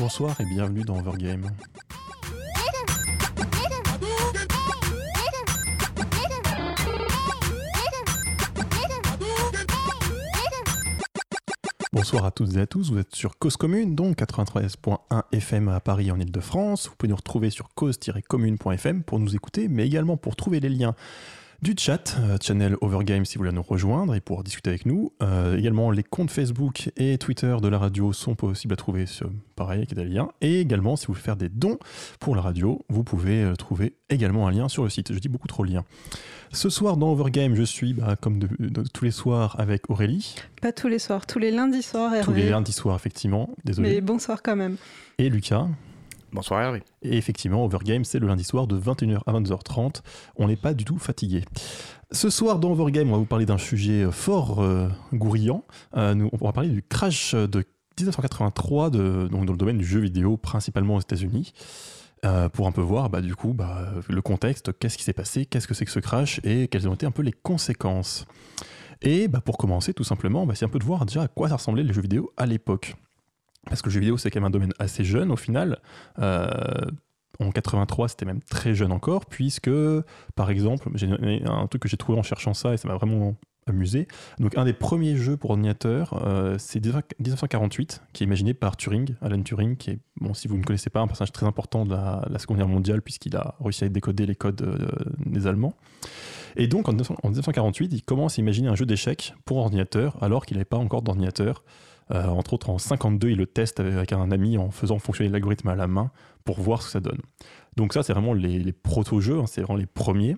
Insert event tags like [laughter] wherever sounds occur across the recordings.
Bonsoir et bienvenue dans Overgame. Bonsoir à toutes et à tous, vous êtes sur Cause Commune, donc 93.1 FM à Paris en Ile-de-France. Vous pouvez nous retrouver sur cause-commune.fm pour nous écouter, mais également pour trouver les liens du chat, euh, channel Overgame si vous voulez nous rejoindre et pour discuter avec nous. Euh, également, les comptes Facebook et Twitter de la radio sont possibles à trouver, sur, pareil, avec des liens. Et également, si vous voulez faire des dons pour la radio, vous pouvez euh, trouver également un lien sur le site. Je dis beaucoup trop de liens. Ce soir dans Overgame, je suis, bah, comme de, de- tous les soirs, avec Aurélie. Pas tous les soirs, tous les lundis soirs, Hervé. Tous les lundis soirs, effectivement. Désolé. Mais bonsoir quand même. Et Lucas. Bonsoir Hervé. Et effectivement, Overgame, c'est le lundi soir de 21h à 22h30. On n'est pas du tout fatigué. Ce soir, dans Overgame, on va vous parler d'un sujet fort euh, gourrillant. Euh, nous, on va parler du crash de 1983 de, donc dans le domaine du jeu vidéo, principalement aux États-Unis. Euh, pour un peu voir bah, du coup bah, le contexte, qu'est-ce qui s'est passé, qu'est-ce que c'est que ce crash et quelles ont été un peu les conséquences. Et bah, pour commencer, tout simplement, c'est un peu de voir déjà à quoi ça ressemblait les jeux vidéo à l'époque. Parce que le jeu vidéo, c'est quand même un domaine assez jeune au final. Euh, en 83, c'était même très jeune encore, puisque, par exemple, j'ai un truc que j'ai trouvé en cherchant ça et ça m'a vraiment amusé. Donc, un des premiers jeux pour ordinateur, euh, c'est 1948, qui est imaginé par Turing, Alan Turing, qui est, bon, si vous ne connaissez pas, un personnage très important de la, Seconde Guerre mondiale, puisqu'il a réussi à décoder les codes euh, des Allemands. Et donc, en 1900 en 1948, il commence à imaginer un jeu d'échecs pour ordinateur, alors qu'il n'avait pas encore d'ordinateur. Euh, entre autres, en 52, il le teste avec un ami en faisant fonctionner l'algorithme à la main pour voir ce que ça donne. Donc ça, c'est vraiment les, les proto-jeux, hein, c'est vraiment les premiers.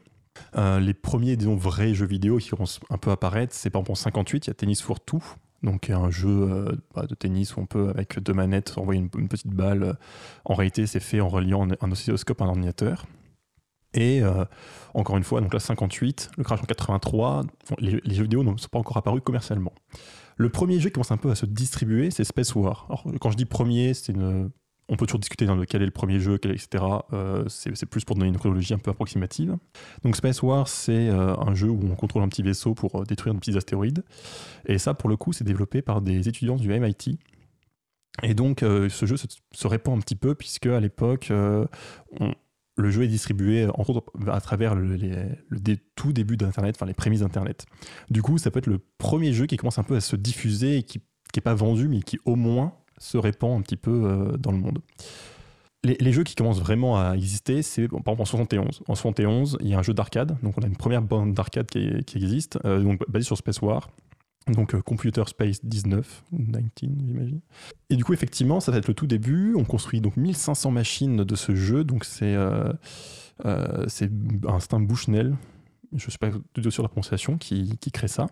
Euh, les premiers, disons, vrais jeux vidéo qui vont un peu apparaître, c'est par exemple en 58, il y a Tennis for Two, donc un jeu euh, bah, de tennis où on peut, avec deux manettes, envoyer une, petite balle. En réalité, c'est fait en reliant un, oscilloscope à un ordinateur. Et encore une fois, donc là 58, le crash en 83, bon, les, les jeux vidéo ne sont pas encore apparus commercialement. Le premier jeu qui commence un peu à se distribuer, c'est Space War. Alors, quand je dis premier, c'est une... on peut toujours discuter le quel est le premier jeu, quel, etc. Euh, c'est plus pour donner une chronologie un peu approximative. Donc Space War, c'est euh, un jeu où on contrôle un petit vaisseau pour euh, détruire des petits astéroïdes. Et ça, pour le coup, c'est développé par des étudiants du MIT. Et donc, ce jeu se, se répand un petit peu, puisque à l'époque, on- le jeu est distribué à travers le, tout début d'Internet, enfin les prémices d'Internet. Du coup, ça peut être le premier jeu qui commence un peu à se diffuser et qui n'est pas vendu, mais qui au moins se répand un petit peu euh, dans le monde. Les, jeux qui commencent vraiment à exister, c'est par exemple en 71. En 71, il y a un jeu d'arcade, donc on a une première bande d'arcade qui, existe, euh, basée sur Space War. Donc euh, Computer Space 19, ou 19 j'imagine. Et du coup, effectivement, ça va être le tout début. On construit donc 1500 machines de ce jeu. Donc c'est euh, euh, un Bushnell, je ne suis pas tout sûr de la prononciation, qui, qui crée ça.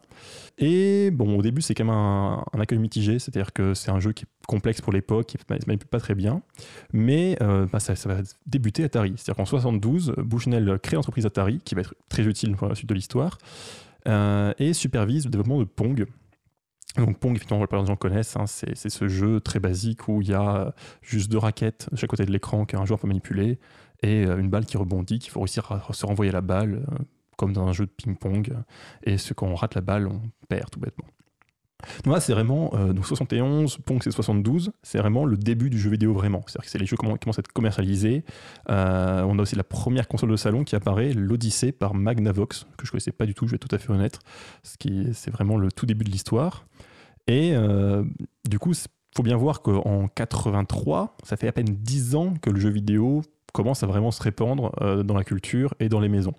Et bon, au début, c'est quand même un, un accueil mitigé, c'est-à-dire que c'est un jeu qui est complexe pour l'époque, qui ne manipule pas très bien. Mais euh, bah, ça, ça va débuter Atari. C'est-à-dire qu'en 72, Bushnell crée l'entreprise Atari, qui va être très utile pour la suite de l'histoire, et supervise le développement de Pong. Donc Pong, effectivement, des gens connaissent, hein, c'est ce jeu très basique où il y a euh, juste deux raquettes de chaque côté de l'écran qu'un joueur peut manipuler et euh, une balle qui rebondit, qu'il faut réussir à se renvoyer la balle, euh, comme dans un jeu de ping-pong. Et ce, quand on rate la balle, on perd tout bêtement. Donc là, c'est vraiment, euh, donc 71, Pong c'est 72, c'est vraiment le début du jeu vidéo vraiment. C'est-à-dire que c'est les jeux qui commen- qui commencent à être commercialisés. Euh, on a aussi la première console de salon qui apparaît, l'Odyssey par Magnavox, que je connaissais pas du tout, je vais tout à fait honnête. Ce qui, c'est vraiment le tout début de l'histoire. Et euh, du coup, il faut bien voir qu'en 83, ça fait à peine 10 ans que le jeu vidéo commence à vraiment se répandre dans la culture et dans les maisons.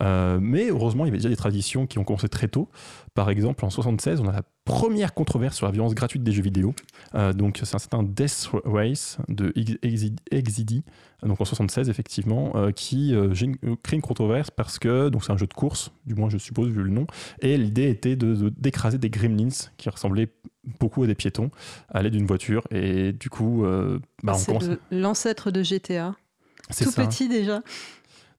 Euh, mais heureusement, il y avait déjà des traditions qui ont commencé très tôt. Par exemple, en 76, on a la première controverse sur la violence gratuite des jeux vidéo. Euh, donc, c'est un certain Death Race de XID, donc en 76 effectivement, euh, qui euh, crée une controverse parce que donc c'est un jeu de course, du moins je suppose vu le nom, et l'idée était de- de- d'écraser des gremlins qui ressemblaient beaucoup à des piétons à l'aide d'une voiture. Et du coup, bah, on commence. l'ancêtre de GTA. C'est Tout ça. petit déjà.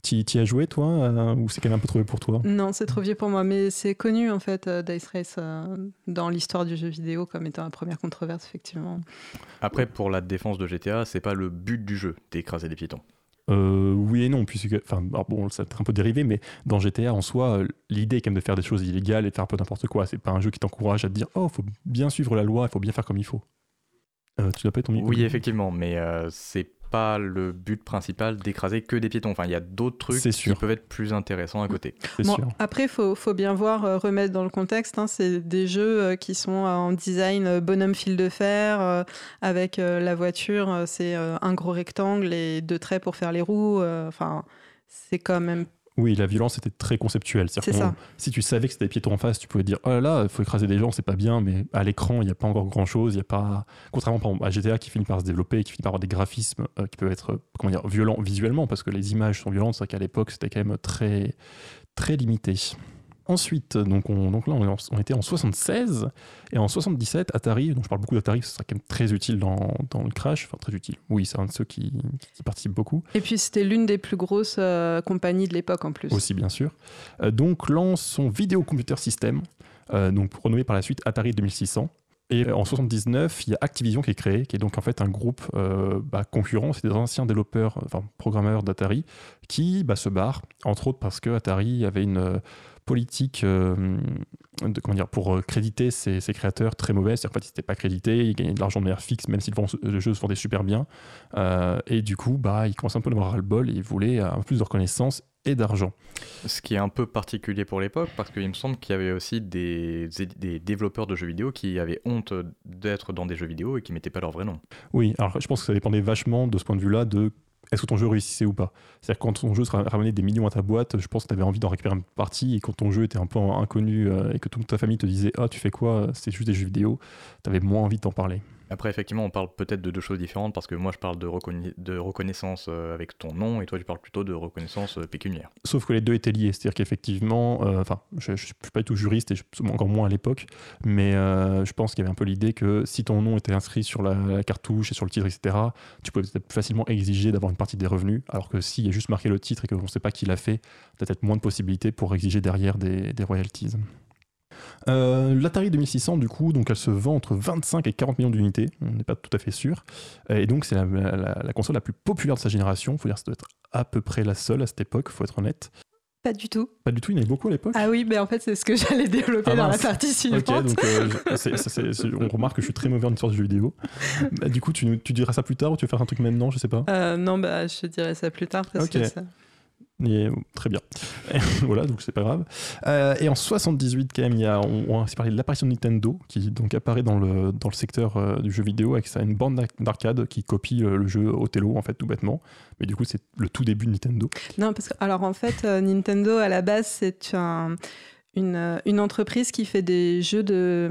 Tu y as joué toi euh, ou c'est quand même un peu trouvé pour toi? Non, c'est trop vieux pour moi, mais c'est connu en fait, euh, Dice Race, euh, dans l'histoire du jeu vidéo comme étant la première controverse, effectivement. Après, pour la défense de GTA, c'est pas le but du jeu d'écraser des piétons. Euh, oui et non, puisque, enfin, bon, ça un peu dérivé, mais dans GTA en soi, l'idée est quand même de faire des choses illégales et de faire un peu n'importe quoi. C'est pas un jeu qui t'encourage à te dire, oh, faut bien suivre la loi, il faut bien faire comme il faut. Euh, tu l'as pas ton micro Oui, effectivement, mais euh, c'est pas le but principal d'écraser que des piétons. Enfin, il y a d'autres trucs qui peuvent être plus intéressants à côté. Bon, sûr. après, il faut, faut bien voir, euh, remettre dans le contexte. hein, c'est des jeux euh, qui sont en design euh, bonhomme fil de fer, euh, avec euh, la voiture, euh, c'est euh, un gros rectangle et deux traits pour faire les roues. euh, Enfin, c'est quand même. Oui, la violence était très conceptuelle. C'est ça. Si tu savais que c'était des piétons en face, tu pouvais dire oh là là, il faut écraser des gens, c'est pas bien, mais à l'écran, il n'y a pas encore grand-chose. Il y a pas, contrairement par exemple, à GTA qui finit par se développer, qui finit par avoir des graphismes euh, qui peuvent être comment dire violents visuellement parce que les images sont violentes. C'est vrai qu'à l'époque, c'était quand même très très limité. Ensuite, donc, on, donc là, on, était en 76 et en 77, Atari, donc je parle beaucoup d'Atari, ce sera quand même très utile dans, dans le Crash, enfin très utile. Oui, c'est un de ceux qui, qui participent beaucoup. Et puis, c'était l'une des plus grosses euh, compagnies de l'époque en plus. aussi bien sûr. Euh, donc lance son Video Computer System, euh, donc renommé par la suite Atari 2600. Et en 79, il y a Activision qui est créé, qui est donc en fait un groupe euh, bah, concurrent, c'est des anciens développeurs, enfin programmeurs d'Atari, qui bah, se barrent, entre autres parce que Atari avait une politique euh, de, comment dire, pour euh, créditer ses, ses créateurs très mauvaise. C'est-à-dire qu'en fait, ils n'étaient pas crédités, ils gagnaient de l'argent de manière fixe, même si le, le jeu se vendait super bien. Euh, et du coup, bah, ils commençaient un peu à avoir ras-le-bol et ils voulaient un peu plus de reconnaissance et d'argent. Ce qui est un peu particulier pour l'époque, parce qu'il me semble qu'il y avait aussi des, des développeurs de jeux vidéo qui avaient honte d'être dans des jeux vidéo et qui mettaient pas leur vrai nom. Oui, alors je pense que ça dépendait vachement de ce point de vue-là de est-ce que ton jeu réussissait ou pas? C'est-à-dire quand ton jeu ramenait des millions à ta boîte, je pense que tu avais envie d'en récupérer une partie et quand ton jeu était un peu inconnu euh, et que toute ta famille te disait ah tu fais quoi? C'est juste des jeux vidéo, tu avais moins envie de t'en parler. Après, effectivement, on parle peut-être de deux choses différentes parce que moi, je parle de, reconna- de reconnaissance euh, avec ton nom et toi, tu parles plutôt de reconnaissance euh, pécuniaire. Sauf que les deux étaient liés, c'est-à-dire qu'effectivement, euh, enfin, je ne suis pas du tout juriste et encore moins à l'époque, mais je pense qu'il y avait un peu l'idée que si ton nom était inscrit sur la, cartouche et sur le titre, etc., tu pouvais peut-être facilement exiger d'avoir une partie des revenus, alors que s'il y a juste marqué le titre et qu'on ne sait pas qui l'a fait, tu as peut-être moins de possibilités pour exiger derrière des royalties. Euh, L'Atari 2600, du coup, donc elle se vend entre 25 et 40 millions d'unités, on n'est pas tout à fait sûr. Et donc, c'est la, la- la console la plus populaire de sa génération. Il faut dire que ça doit être à peu près la seule à cette époque, faut être honnête. Pas du tout. Pas du tout, il y en avait beaucoup à l'époque. Ah oui, mais en fait, c'est ce que j'allais développer Ah dans la partie suivante. Ok, donc euh, on remarque que je suis très mauvais en histoire de jeux vidéo. Bah, du coup, tu, diras ça plus tard ou tu veux faire un truc maintenant, je sais pas. Euh, non, bah, je te dirai ça plus tard parce que ça... Et, très bien. [laughs] voilà, donc c'est pas grave. Euh, et en 78, quand même, il y a, on, parlé de l'apparition de Nintendo qui donc apparaît dans le, dans le secteur euh, du jeu vidéo avec ça une bande d'arcade qui copie euh, le jeu Othello, en fait, tout bêtement. Mais du coup, c'est le tout début de Nintendo. Non, parce que, alors en fait, Nintendo, à la base, c'est un- une, euh, une entreprise qui fait des jeux, de,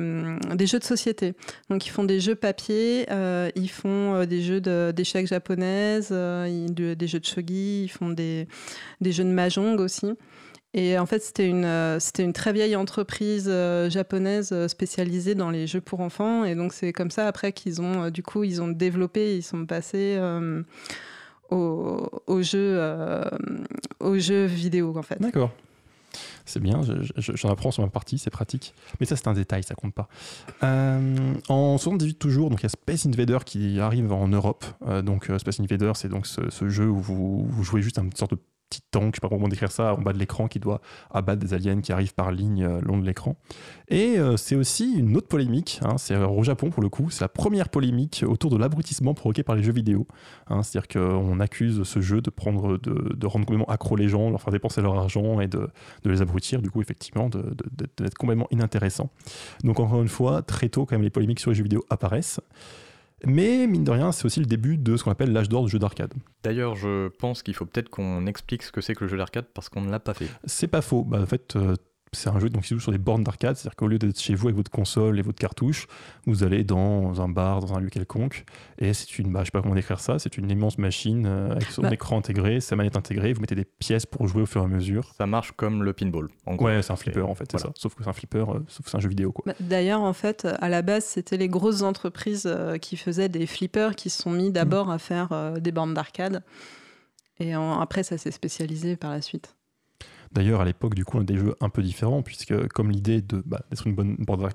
hum, des jeux de société. Donc, ils font des jeux papier, euh, ils font euh, des jeux d'échecs japonaises, de- des jeux de shogi, ils font des, des jeux de mahjong aussi. Et en fait, c'était une, une très vieille entreprise japonaise spécialisée dans les jeux pour enfants. Et donc, c'est comme ça, après, qu'ils ont, du coup, ils ont développé, ils sont passés aux, jeux, aux jeux vidéo, en fait. D'accord. C'est bien, je- je- j'en apprends sur ma partie, c'est pratique. Mais ça, c'est un détail, ça compte pas. Euh, en 78 toujours, il y a Space Invader qui arrive en Europe. Euh, donc euh, Space Invader, c'est donc ce, ce jeu où vous, vous jouez juste une sorte de petit tank, je sais pas comment décrire ça, en bas de l'écran qui doit abattre des aliens qui arrivent par ligne euh, long de l'écran. Et euh, c'est aussi une autre polémique, hein, c'est au Japon pour le coup, c'est la première polémique autour de l'abrutissement provoqué par les jeux vidéo. Hein, C'est-à-dire qu'on accuse ce jeu de prendre, de, rendre complètement accro les gens, leur faire dépenser leur argent et de, les abrutir, du coup, effectivement, d'être complètement inintéressant. Donc, encore une fois, très tôt, quand même, les polémiques sur les jeux vidéo apparaissent. Mais, mine de rien, c'est aussi le début de ce qu'on appelle l'âge d'or du jeu d'arcade. D'ailleurs, je pense qu'il faut peut-être qu'on explique ce que c'est que le jeu d'arcade parce qu'on ne l'a pas fait. C'est pas faux. Bah, en fait, euh, c'est un jeu donc, qui se joue sur des bornes d'arcade, c'est-à-dire qu'au lieu d'être chez vous avec votre console et votre cartouche, vous allez dans un bar, dans un lieu quelconque, et c'est une, bah, je sais pas comment décrire ça, c'est une immense machine euh, avec son Bah. écran intégré, sa manette intégrée, vous mettez des pièces pour jouer au fur et à mesure. Ça marche comme le pinball. En gros. Ouais, c'est un flipper en fait, c'est Voilà. ça. Sauf que c'est un flipper, euh, sauf que c'est un jeu vidéo quoi. Bah, D'ailleurs, en fait, à la base, c'était les grosses entreprises euh, qui faisaient des flippers qui se sont mis d'abord à faire euh, des bandes d'arcade. Et en- après, ça s'est spécialisé par la suite. D'ailleurs, à l'époque, du coup, on a des jeux un peu différents, puisque comme l'idée de, bah, d'être une, bonne borne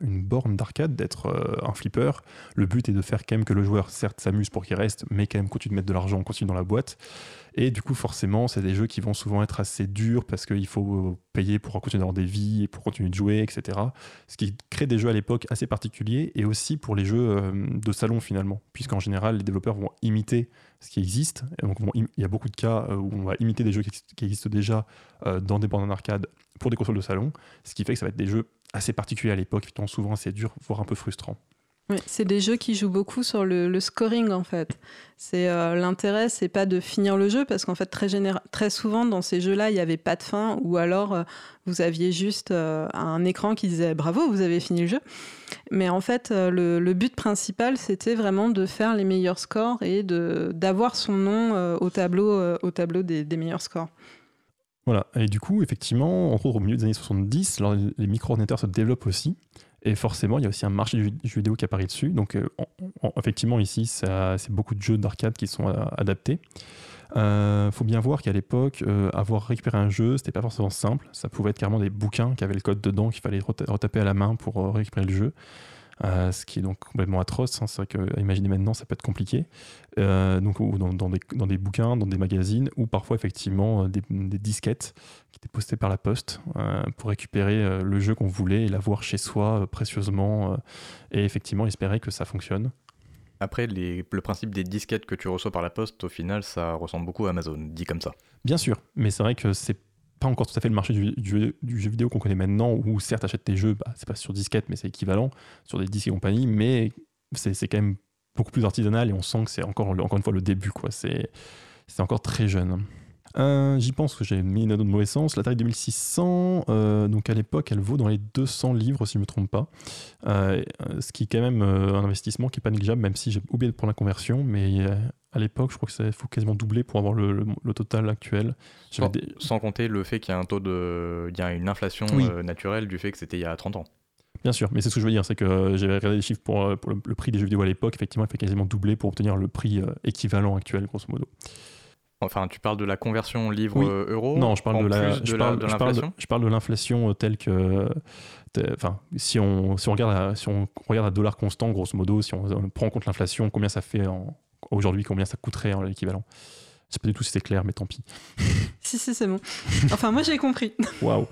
borne d'arcade, d'être euh, un flipper, le but est de faire quand même que le joueur, certes, s'amuse pour qu'il reste, mais quand même continue de mettre de l'argent, continue dans la boîte. Et du coup, forcément, c'est des jeux qui vont souvent être assez durs parce qu'il faut payer pour continuer d'avoir des vies et pour continuer de jouer, etc. Ce qui crée des jeux à l'époque assez particuliers et aussi pour les jeux de salon finalement, puisqu'en général, les développeurs vont imiter ce qui existe. Il y a beaucoup de cas où on va imiter des jeux qui existent déjà dans des bandes d'arcade pour des consoles de salon, ce qui fait que ça va être des jeux assez particuliers à l'époque, étant souvent assez durs, voire un peu frustrants. C'est des jeux qui jouent beaucoup sur le, scoring en fait. C'est euh, l'intérêt, c'est pas de finir le jeu parce qu'en fait très, souvent dans ces jeux-là, il n'y avait pas de fin ou alors euh, vous aviez juste euh, un écran qui disait bravo, vous avez fini le jeu. Mais en fait, le, but principal, c'était vraiment de faire les meilleurs scores et d'avoir son nom au tableau au tableau des, meilleurs scores. Voilà, et du coup, effectivement, entre autres, au milieu des années 70, les micro-ordinateurs se développent aussi. Et forcément, il y a aussi un marché du jeu vidéo qui apparaît dessus. Donc, euh, effectivement, ici, c'est beaucoup de jeux d'arcade qui sont euh, adaptés. Il euh, faut bien voir qu'à l'époque, avoir récupéré un jeu, c'était pas forcément simple. Ça pouvait être carrément des bouquins qui avaient le code dedans qu'il fallait retaper à la main pour récupérer le jeu. Euh, ce qui est donc complètement atroce. Hein. C'est vrai que imaginer maintenant, ça peut être compliqué. Euh, donc, ou dans, des, dans, des, bouquins, dans des magazines, ou parfois effectivement euh, des, disquettes qui étaient postées par la poste pour récupérer le jeu qu'on voulait et l'avoir chez soi précieusement et effectivement espérer que ça fonctionne. Après, les, le principe des disquettes que tu reçois par la poste, au final, ça ressemble beaucoup à Amazon, dit comme ça. Bien sûr, mais c'est vrai que c'est pas encore tout à fait le marché du, jeu vidéo qu'on connaît maintenant, où certes, achètes tes jeux, bah, c'est pas sur disquette, mais c'est équivalent, sur des disques et compagnie, mais c'est quand même beaucoup plus artisanal et on sent que c'est encore, encore une fois le début, quoi. C'est encore très jeune. Euh, j'y pense que j'ai mis une note de mauvais sens. La taille 2600, euh, donc à l'époque, elle vaut dans les 200 livres, si je ne me trompe pas. Euh, ce qui est quand même un investissement qui n'est pas négligeable, même si j'ai oublié de prendre la conversion. Mais à l'époque, je crois qu'il faut quasiment doubler pour avoir le, total actuel. Sans, compter le fait qu'il y a un taux de. Il y a une inflation naturelle du fait que c'était il y a 30 ans. Bien sûr, mais c'est ce que je veux dire, c'est que j'avais regardé les chiffres pour, pour le, prix des jeux vidéo à l'époque, effectivement, il fait quasiment doubler pour obtenir le prix équivalent actuel, grosso modo. Enfin, tu parles de la conversion livre-euro Non, je parle de la, je parle, de, l'inflation. Je parle de l'inflation telle que, enfin, si on si on regarde à, si on regarde à dollar constant, grosso modo, si on, prend en compte l'inflation, combien ça fait aujourd'hui, combien ça coûterait en l'équivalent. Je sais pas du tout si c'est clair, mais tant pis. [laughs] si, si, c'est bon. Enfin, moi, j'ai compris. [laughs] Waouh.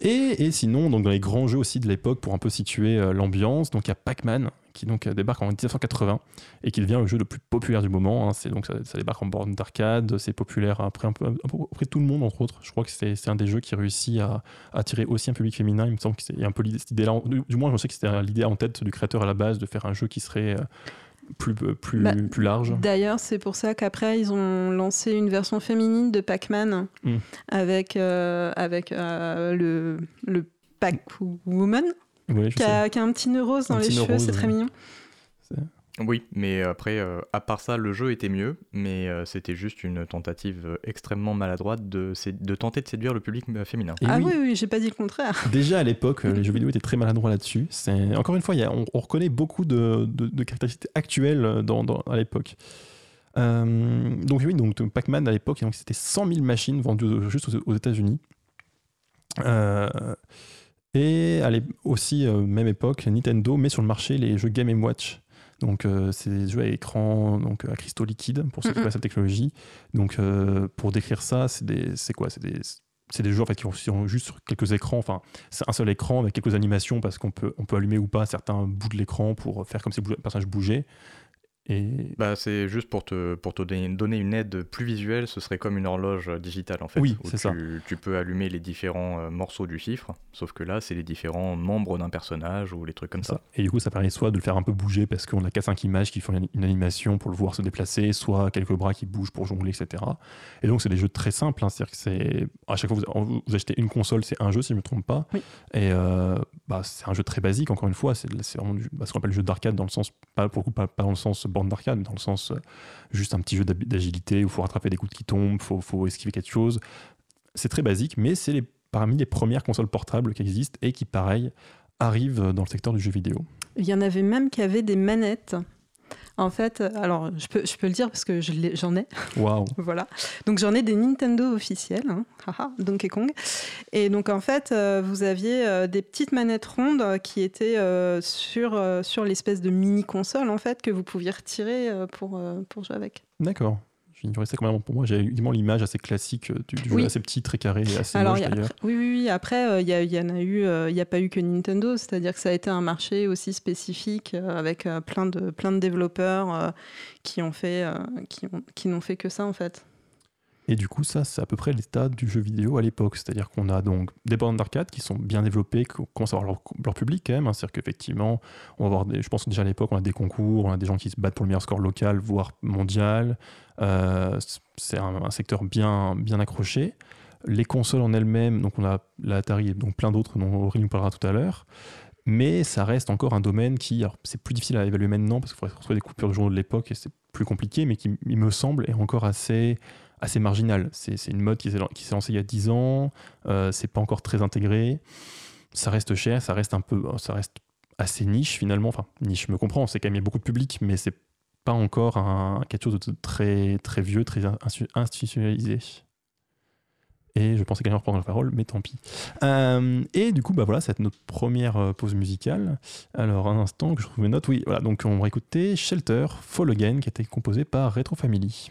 Et, et, sinon, donc dans les grands jeux aussi de l'époque, pour un peu situer euh, l'ambiance, donc il y a Pac-Man, qui donc euh, débarque en 1980 et qui devient le jeu le plus populaire du moment. Hein. C'est donc ça, débarque en borne d'arcade, c'est populaire après un peu, auprès de tout le monde entre autres. Je crois que c'est un des jeux qui réussit à, attirer aussi un public féminin. Il me semble que c'est un peu cette idée-là. Du, moins, je sais que c'était l'idée en tête du créateur à la base de faire un jeu qui serait euh, plus, euh, plus, bah, plus large. D'ailleurs, c'est pour ça qu'après, ils ont lancé une version féminine de Pac-Man hmm. avec, avec le, le Pac-Woman qui, a, un petit nœud rose dans les cheveux, c'est très mignon. Oui, mais après, euh, à part ça, le jeu était mieux, mais euh, c'était juste une tentative extrêmement maladroite de, de tenter de séduire le public euh, féminin. ah oui, oui, j'ai pas dit le contraire. [laughs] Déjà à l'époque, les jeux vidéo étaient très maladroits là-dessus. Encore une fois, y a, on, reconnaît beaucoup de, de, caractéristiques actuelles dans, à l'époque. donc oui, donc Pac-Man à l'époque, c'était 100 000 machines vendues juste aux, aux États-Unis. Euh, et à aussi, euh, même époque, Nintendo met sur le marché les jeux Game Watch. Donc, euh, c'est des jeux à écran donc, à cristaux liquides, pour ceux qui connaissent cette technologie. Donc, euh, pour décrire ça, c'est quoi? C'est des, des, jeux en fait, qui ont juste sur quelques écrans. Enfin, c'est un seul écran avec quelques animations parce qu'on peut, on peut allumer ou pas certains bouts de l'écran pour faire comme si le personnage bougeait. Bah, c'est juste pour te, pour te donner une aide plus visuelle, ce serait comme une horloge digitale en fait. Oui, c'est ça. Tu peux allumer les différents euh, morceaux du chiffre, sauf que là, c'est les différents membres d'un personnage ou les trucs comme ça. Et du coup, ça permet soit de le faire un peu bouger parce qu'on a 4-5 images qui font une animation pour le voir se déplacer, soit quelques bras qui bougent pour jongler, etc. Et donc, c'est des jeux très simples. Hein. C'est-à-dire que c'est. À chaque fois que vous, achetez une console, c'est un jeu, si je ne me trompe pas. Et euh, bah, c'est un jeu très basique, encore une fois. C'est vraiment du, bah, ce qu'on appelle le jeu d'arcade dans le sens, pas, pour pas, pas dans le sens borne d'arcade, dans le sens euh, juste un petit jeu d'agilité où il faut rattraper des coups qui tombent, il faut, esquiver quelque chose. C'est très basique, mais c'est parmi les premières consoles portables qui existent et qui, pareil, arrivent dans le secteur du jeu vidéo. Il y en avait même qui avaient des manettes en fait, alors je peux, je peux le dire parce que j'en ai. [laughs] Waouh. voilà. Donc j'en ai des Nintendo officiels, hein. [laughs] Donkey Kong. Et donc en fait, euh, vous aviez euh, des petites manettes rondes qui étaient euh, sur, sur l'espèce de mini console en fait que vous pouviez retirer pour, pour jouer avec. D'accord. Ça quand même. Pour moi, j'ai évidemment l'image assez classique du, jeu, assez petit, très carré et assez Alors, moche. Oui, oui, oui. Après, il y, en a eu, il n'y a pas eu que Nintendo, c'est-à-dire que ça a été un marché aussi spécifique avec plein de plein de développeurs qui ont fait, qui, qui n'ont fait que ça en fait. Et du coup, ça, c'est à peu près l'état du jeu vidéo à l'époque. C'est-à-dire qu'on a donc des bornes d'arcade qui sont bien développées, qui commencent à avoir leur, public quand même. Hein. C'est-à-dire qu'effectivement, on va je pense déjà à l'époque, on a des concours, on a des gens qui se battent pour le meilleur score local, voire mondial. Euh, c'est un, secteur bien, bien accroché. Les consoles en elles-mêmes, donc on a l'Atari et donc plein d'autres dont Aurélie nous parlera tout à l'heure. Mais ça reste encore un domaine qui, c'est plus difficile à évaluer maintenant parce qu'il faudrait retrouver des coupures de journaux de l'époque et c'est plus compliqué, mais qui, il me semble, est encore assez assez marginal. C'est une mode qui s'est lancée il y a 10 ans, euh, c'est pas encore très intégré, ça reste cher, ça reste un peu, ça reste assez niche finalement. Enfin, niche, je me comprends, c'est quand même il y a beaucoup de public, mais c'est pas encore un, quelque chose de très, très vieux, très institutionnalisé. Et je pensais même reprendre la parole, mais tant pis. Euh, et du coup, bah voilà, c'est notre première euh, pause musicale. Alors, un instant que je trouve mes notes. Oui, voilà, donc on va écouter Shelter, Fall Again, qui a été composé par Retro Family.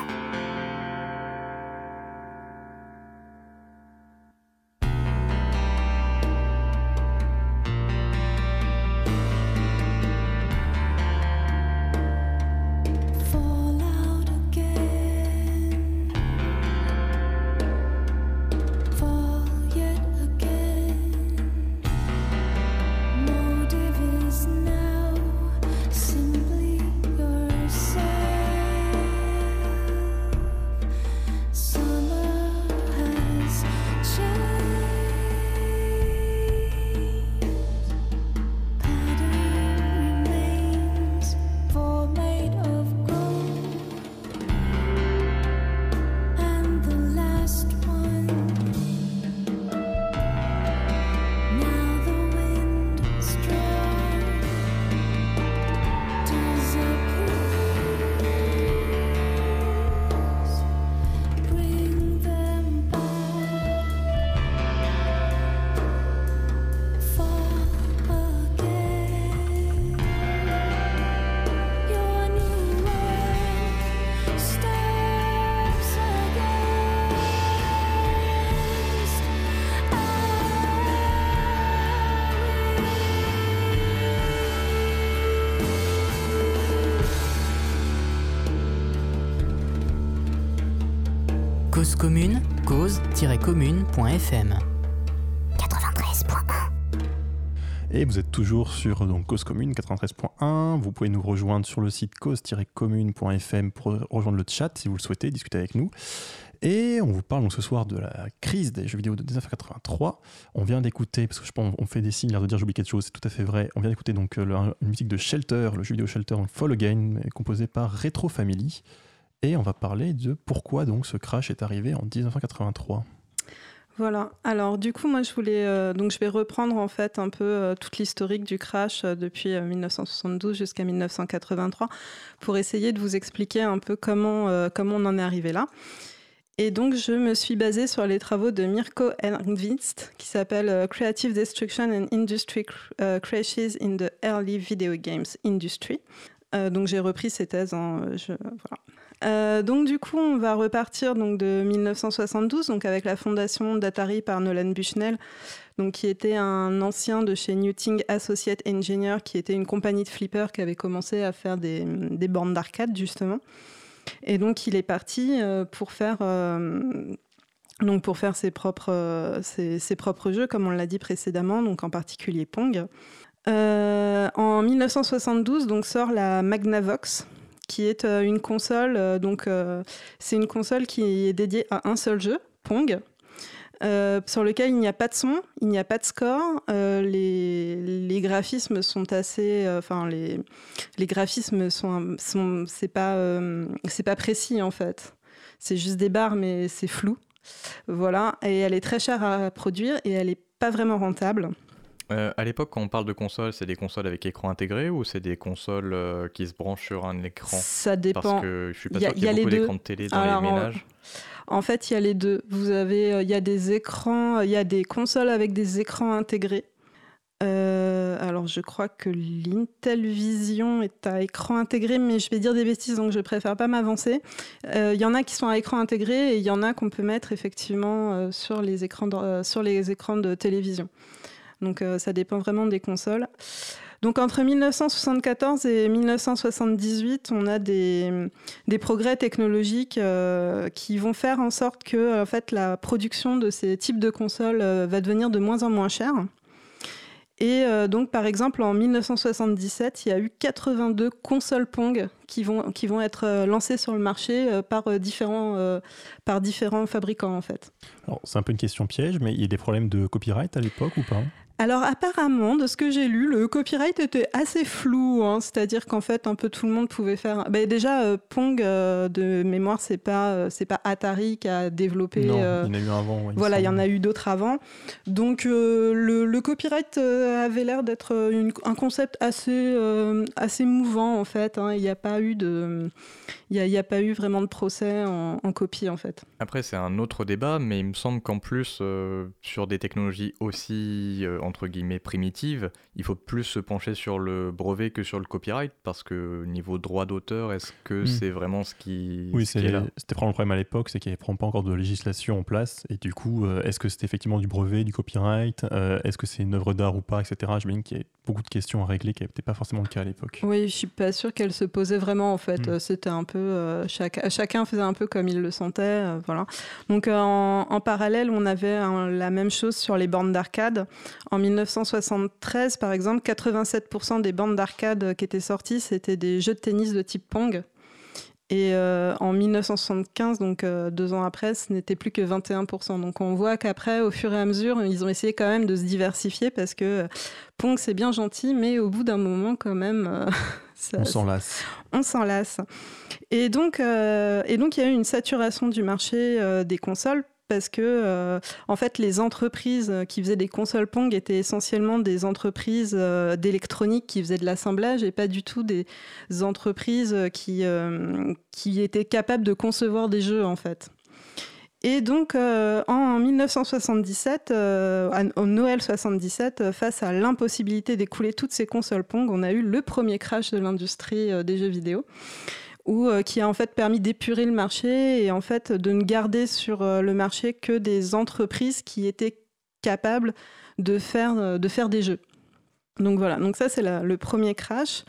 commune, cause-commune.fm 93.1 et vous êtes toujours sur donc, Cause Commune 93.1. Vous pouvez nous rejoindre sur le site cause-commune.fm pour rejoindre le chat si vous le souhaitez, discuter avec nous. Et on vous parle donc ce soir de la crise des jeux vidéo de 1983. On vient d'écouter, parce que je pense qu'on fait des signes, l'air de dire j'oublie quelque chose, c'est tout à fait vrai. On vient d'écouter donc euh, une musique de Shelter, le jeu vidéo Shelter Fall Again, composé par Retro Family. Et on va parler de pourquoi donc ce crash est arrivé en 1983. Voilà. Alors du coup, moi je voulais euh, donc je vais reprendre en fait un peu euh, toute l'historique du crash euh, depuis 1972 jusqu'à 1983 pour essayer de vous expliquer un peu comment comment on en est arrivé là. Et donc je me suis basée sur les travaux de Mirko Ernst qui s'appelle Creative Destruction and Industry Crashes in the Early Video Games Industry. donc j'ai repris ces thèses. En, voilà. Euh, donc du coup, on va repartir donc de 1972, donc avec la fondation d'Atari par Nolan Bushnell, donc qui était un ancien de chez Newting Associate Engineer, qui était une compagnie de flippers qui avait commencé à faire des, bornes d'arcade justement. Et donc il est parti euh, pour faire euh, donc pour faire ses propres ses, propres jeux, comme on l'a dit précédemment, donc en particulier Pong. en 1972, donc sort la Magnavox, qui est euh, une console. Euh, donc, euh, c'est une console qui est dédiée à un seul jeu, Pong. sur lequel il n'y a pas de son, il n'y a pas de score. les, graphismes sont assez, enfin les, graphismes sont, c'est pas, c'est pas précis en fait. C'est juste des barres, mais c'est flou. Voilà, et elle est très chère à produire et elle est pas vraiment rentable. Euh, à l'époque, quand on parle de consoles, c'est des consoles avec écran intégré ou c'est des consoles euh, qui se branchent sur un écran? Ça dépend. Parce que je suis pas sûr qu'il y ait beaucoup d'écrans de télé dans les ménages. En fait, il y a les deux. Vous avez, euh, il y a des écrans, il y a des consoles avec des écrans intégrés. Euh, alors, je crois que l'Intel Vision est à écran intégré, mais je vais dire des bêtises, donc je préfère pas m'avancer. Il y en a qui sont à écran intégré et il y en a qu'on peut mettre effectivement sur, les écrans de, sur les écrans de télévision. Donc, ça dépend vraiment des consoles. Donc entre 1974 et 1978, on a des, progrès technologiques euh, qui vont faire en sorte que en fait, la production de ces types de consoles euh, va devenir de moins en moins chère. Et euh, donc, par exemple, en 1977, il y a eu 82 consoles Pong qui vont, qui vont être lancées sur le marché par, différents, par différents fabricants, en fait. C'est un peu une question piège, mais il y a des problèmes de copyright à l'époque ou pas? Alors apparemment, de ce que j'ai lu, le copyright était assez flou, hein. c'est-à-dire qu'en fait, un peu tout le monde pouvait faire. Ben, déjà, euh, Pong euh, de mémoire, c'est pas euh, c'est pas Atari qui a développé. Non, il y en a eu avant. voilà, il y en a eu d'autres avant. Donc le, copyright avait l'air d'être un concept assez assez mouvant en fait. Hein. Il n'y a pas eu de il n'y a, pas eu vraiment de procès en, copie en fait. Après, c'est un autre débat, mais il me semble qu'en plus, sur des technologies aussi entre guillemets primitive, il faut plus se pencher sur le brevet que sur le copyright parce que niveau droit d'auteur, est-ce que hmm. c'est vraiment ce qui Oui, c'était vraiment le problème à l'époque, c'est qu'il n'y avait pas encore de législation en place et du coup, euh, est-ce que c'était effectivement du brevet, du copyright, euh, est-ce que c'est une œuvre d'art ou pas, etc. Je me qu'il y a beaucoup de questions à régler qui n'étaient pas forcément le cas à l'époque. Oui, je suis pas sûr qu'elle se posait vraiment en fait. Hmm. C'était un peu euh, chacun faisait un peu comme il le sentait, voilà. Donc en, parallèle, on avait la même chose sur les bornes d'arcade. En 1973, par exemple, 87% des bandes d'arcade qui étaient sorties, c'était des jeux de tennis de type Pong. Et euh, en 1975, donc euh, deux ans après, ce n'était plus que 21%. Donc on voit qu'après, au fur et à mesure, ils ont essayé quand même de se diversifier parce que euh, Pong, c'est bien gentil, mais au bout d'un moment, quand même... [laughs] on s'en lasse. On s'en lasse. Et donc, et donc, il y a eu une saturation du marché des consoles parce que euh, en fait les entreprises qui faisaient des consoles Pong étaient essentiellement des entreprises euh, d'électronique qui faisaient de l'assemblage et pas du tout des entreprises qui, euh, qui étaient capables de concevoir des jeux en fait. Et donc, en 1977, au Noël 77, face à l'impossibilité d'écouler toutes ces consoles Pong, on a eu le premier crash de l'industrie des jeux vidéo ou euh, qui a en fait permis d'épurer le marché et en fait de ne garder sur euh, le marché que des entreprises qui étaient capables de faire, euh, de faire des jeux. Donc voilà, donc ça c'est le premier crash.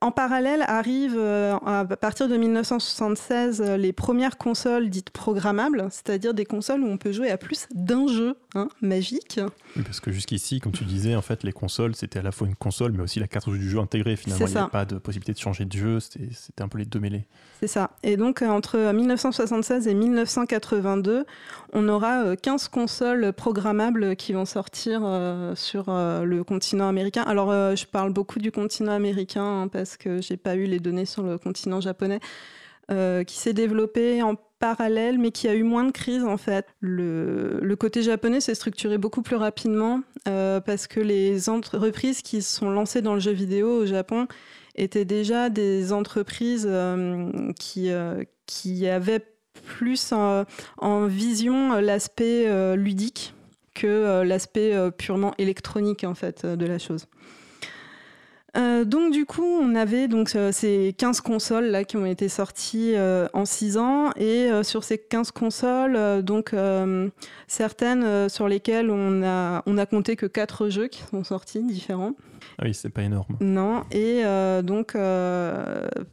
En parallèle arrivent à partir de 1976 les premières consoles dites programmables, c'est-à-dire des consoles où on peut jouer à plus d'un jeu hein, magique. Oui, parce que jusqu'ici, comme tu disais, en fait, les consoles, c'était à la fois une console, mais aussi la cartouche du jeu intégrée. Finalement, il n'y avait pas de possibilité de changer de jeu, c'était un peu les deux mêlés. C'est ça. Et donc, euh, entre 1976 et 1982, on aura 15 euh, consoles programmables qui vont sortir euh, sur le continent américain. Alors, je parle beaucoup du continent américain hein, parce que j'ai pas eu les données sur le continent japonais. qui s'est développé en parallèle, mais qui a eu moins de crises en fait. Le, côté japonais s'est structuré beaucoup plus rapidement euh, parce que les entreprises qui sont lancées dans le jeu vidéo au Japon étaient déjà des entreprises euh, qui, euh, qui avaient plus en vision l'aspect ludique que l'aspect purement électronique en fait de la chose. Euh, donc du coup, on avait donc euh, ces 15 consoles là qui ont été sorties euh, en 6 ans et sur ces 15 consoles, donc certaines sur lesquelles on a on a compté que 4 jeux qui sont sortis différents. Ah oui, c'est pas énorme. Non, et donc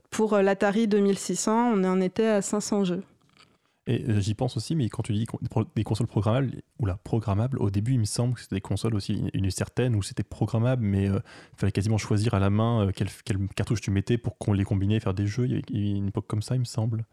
pour l'Atari 2600, on en était à 500 jeux. Et euh, j'y pense aussi, mais quand tu dis des consoles programmables, ou là, programmables, au début, il me semble que c'était des consoles aussi, une, certaine, où c'était programmable, mais euh, il fallait quasiment choisir à la main euh, quelle, cartouche tu mettais pour qu'on les combinait et faire des jeux. Il y a une époque comme ça, il me semble.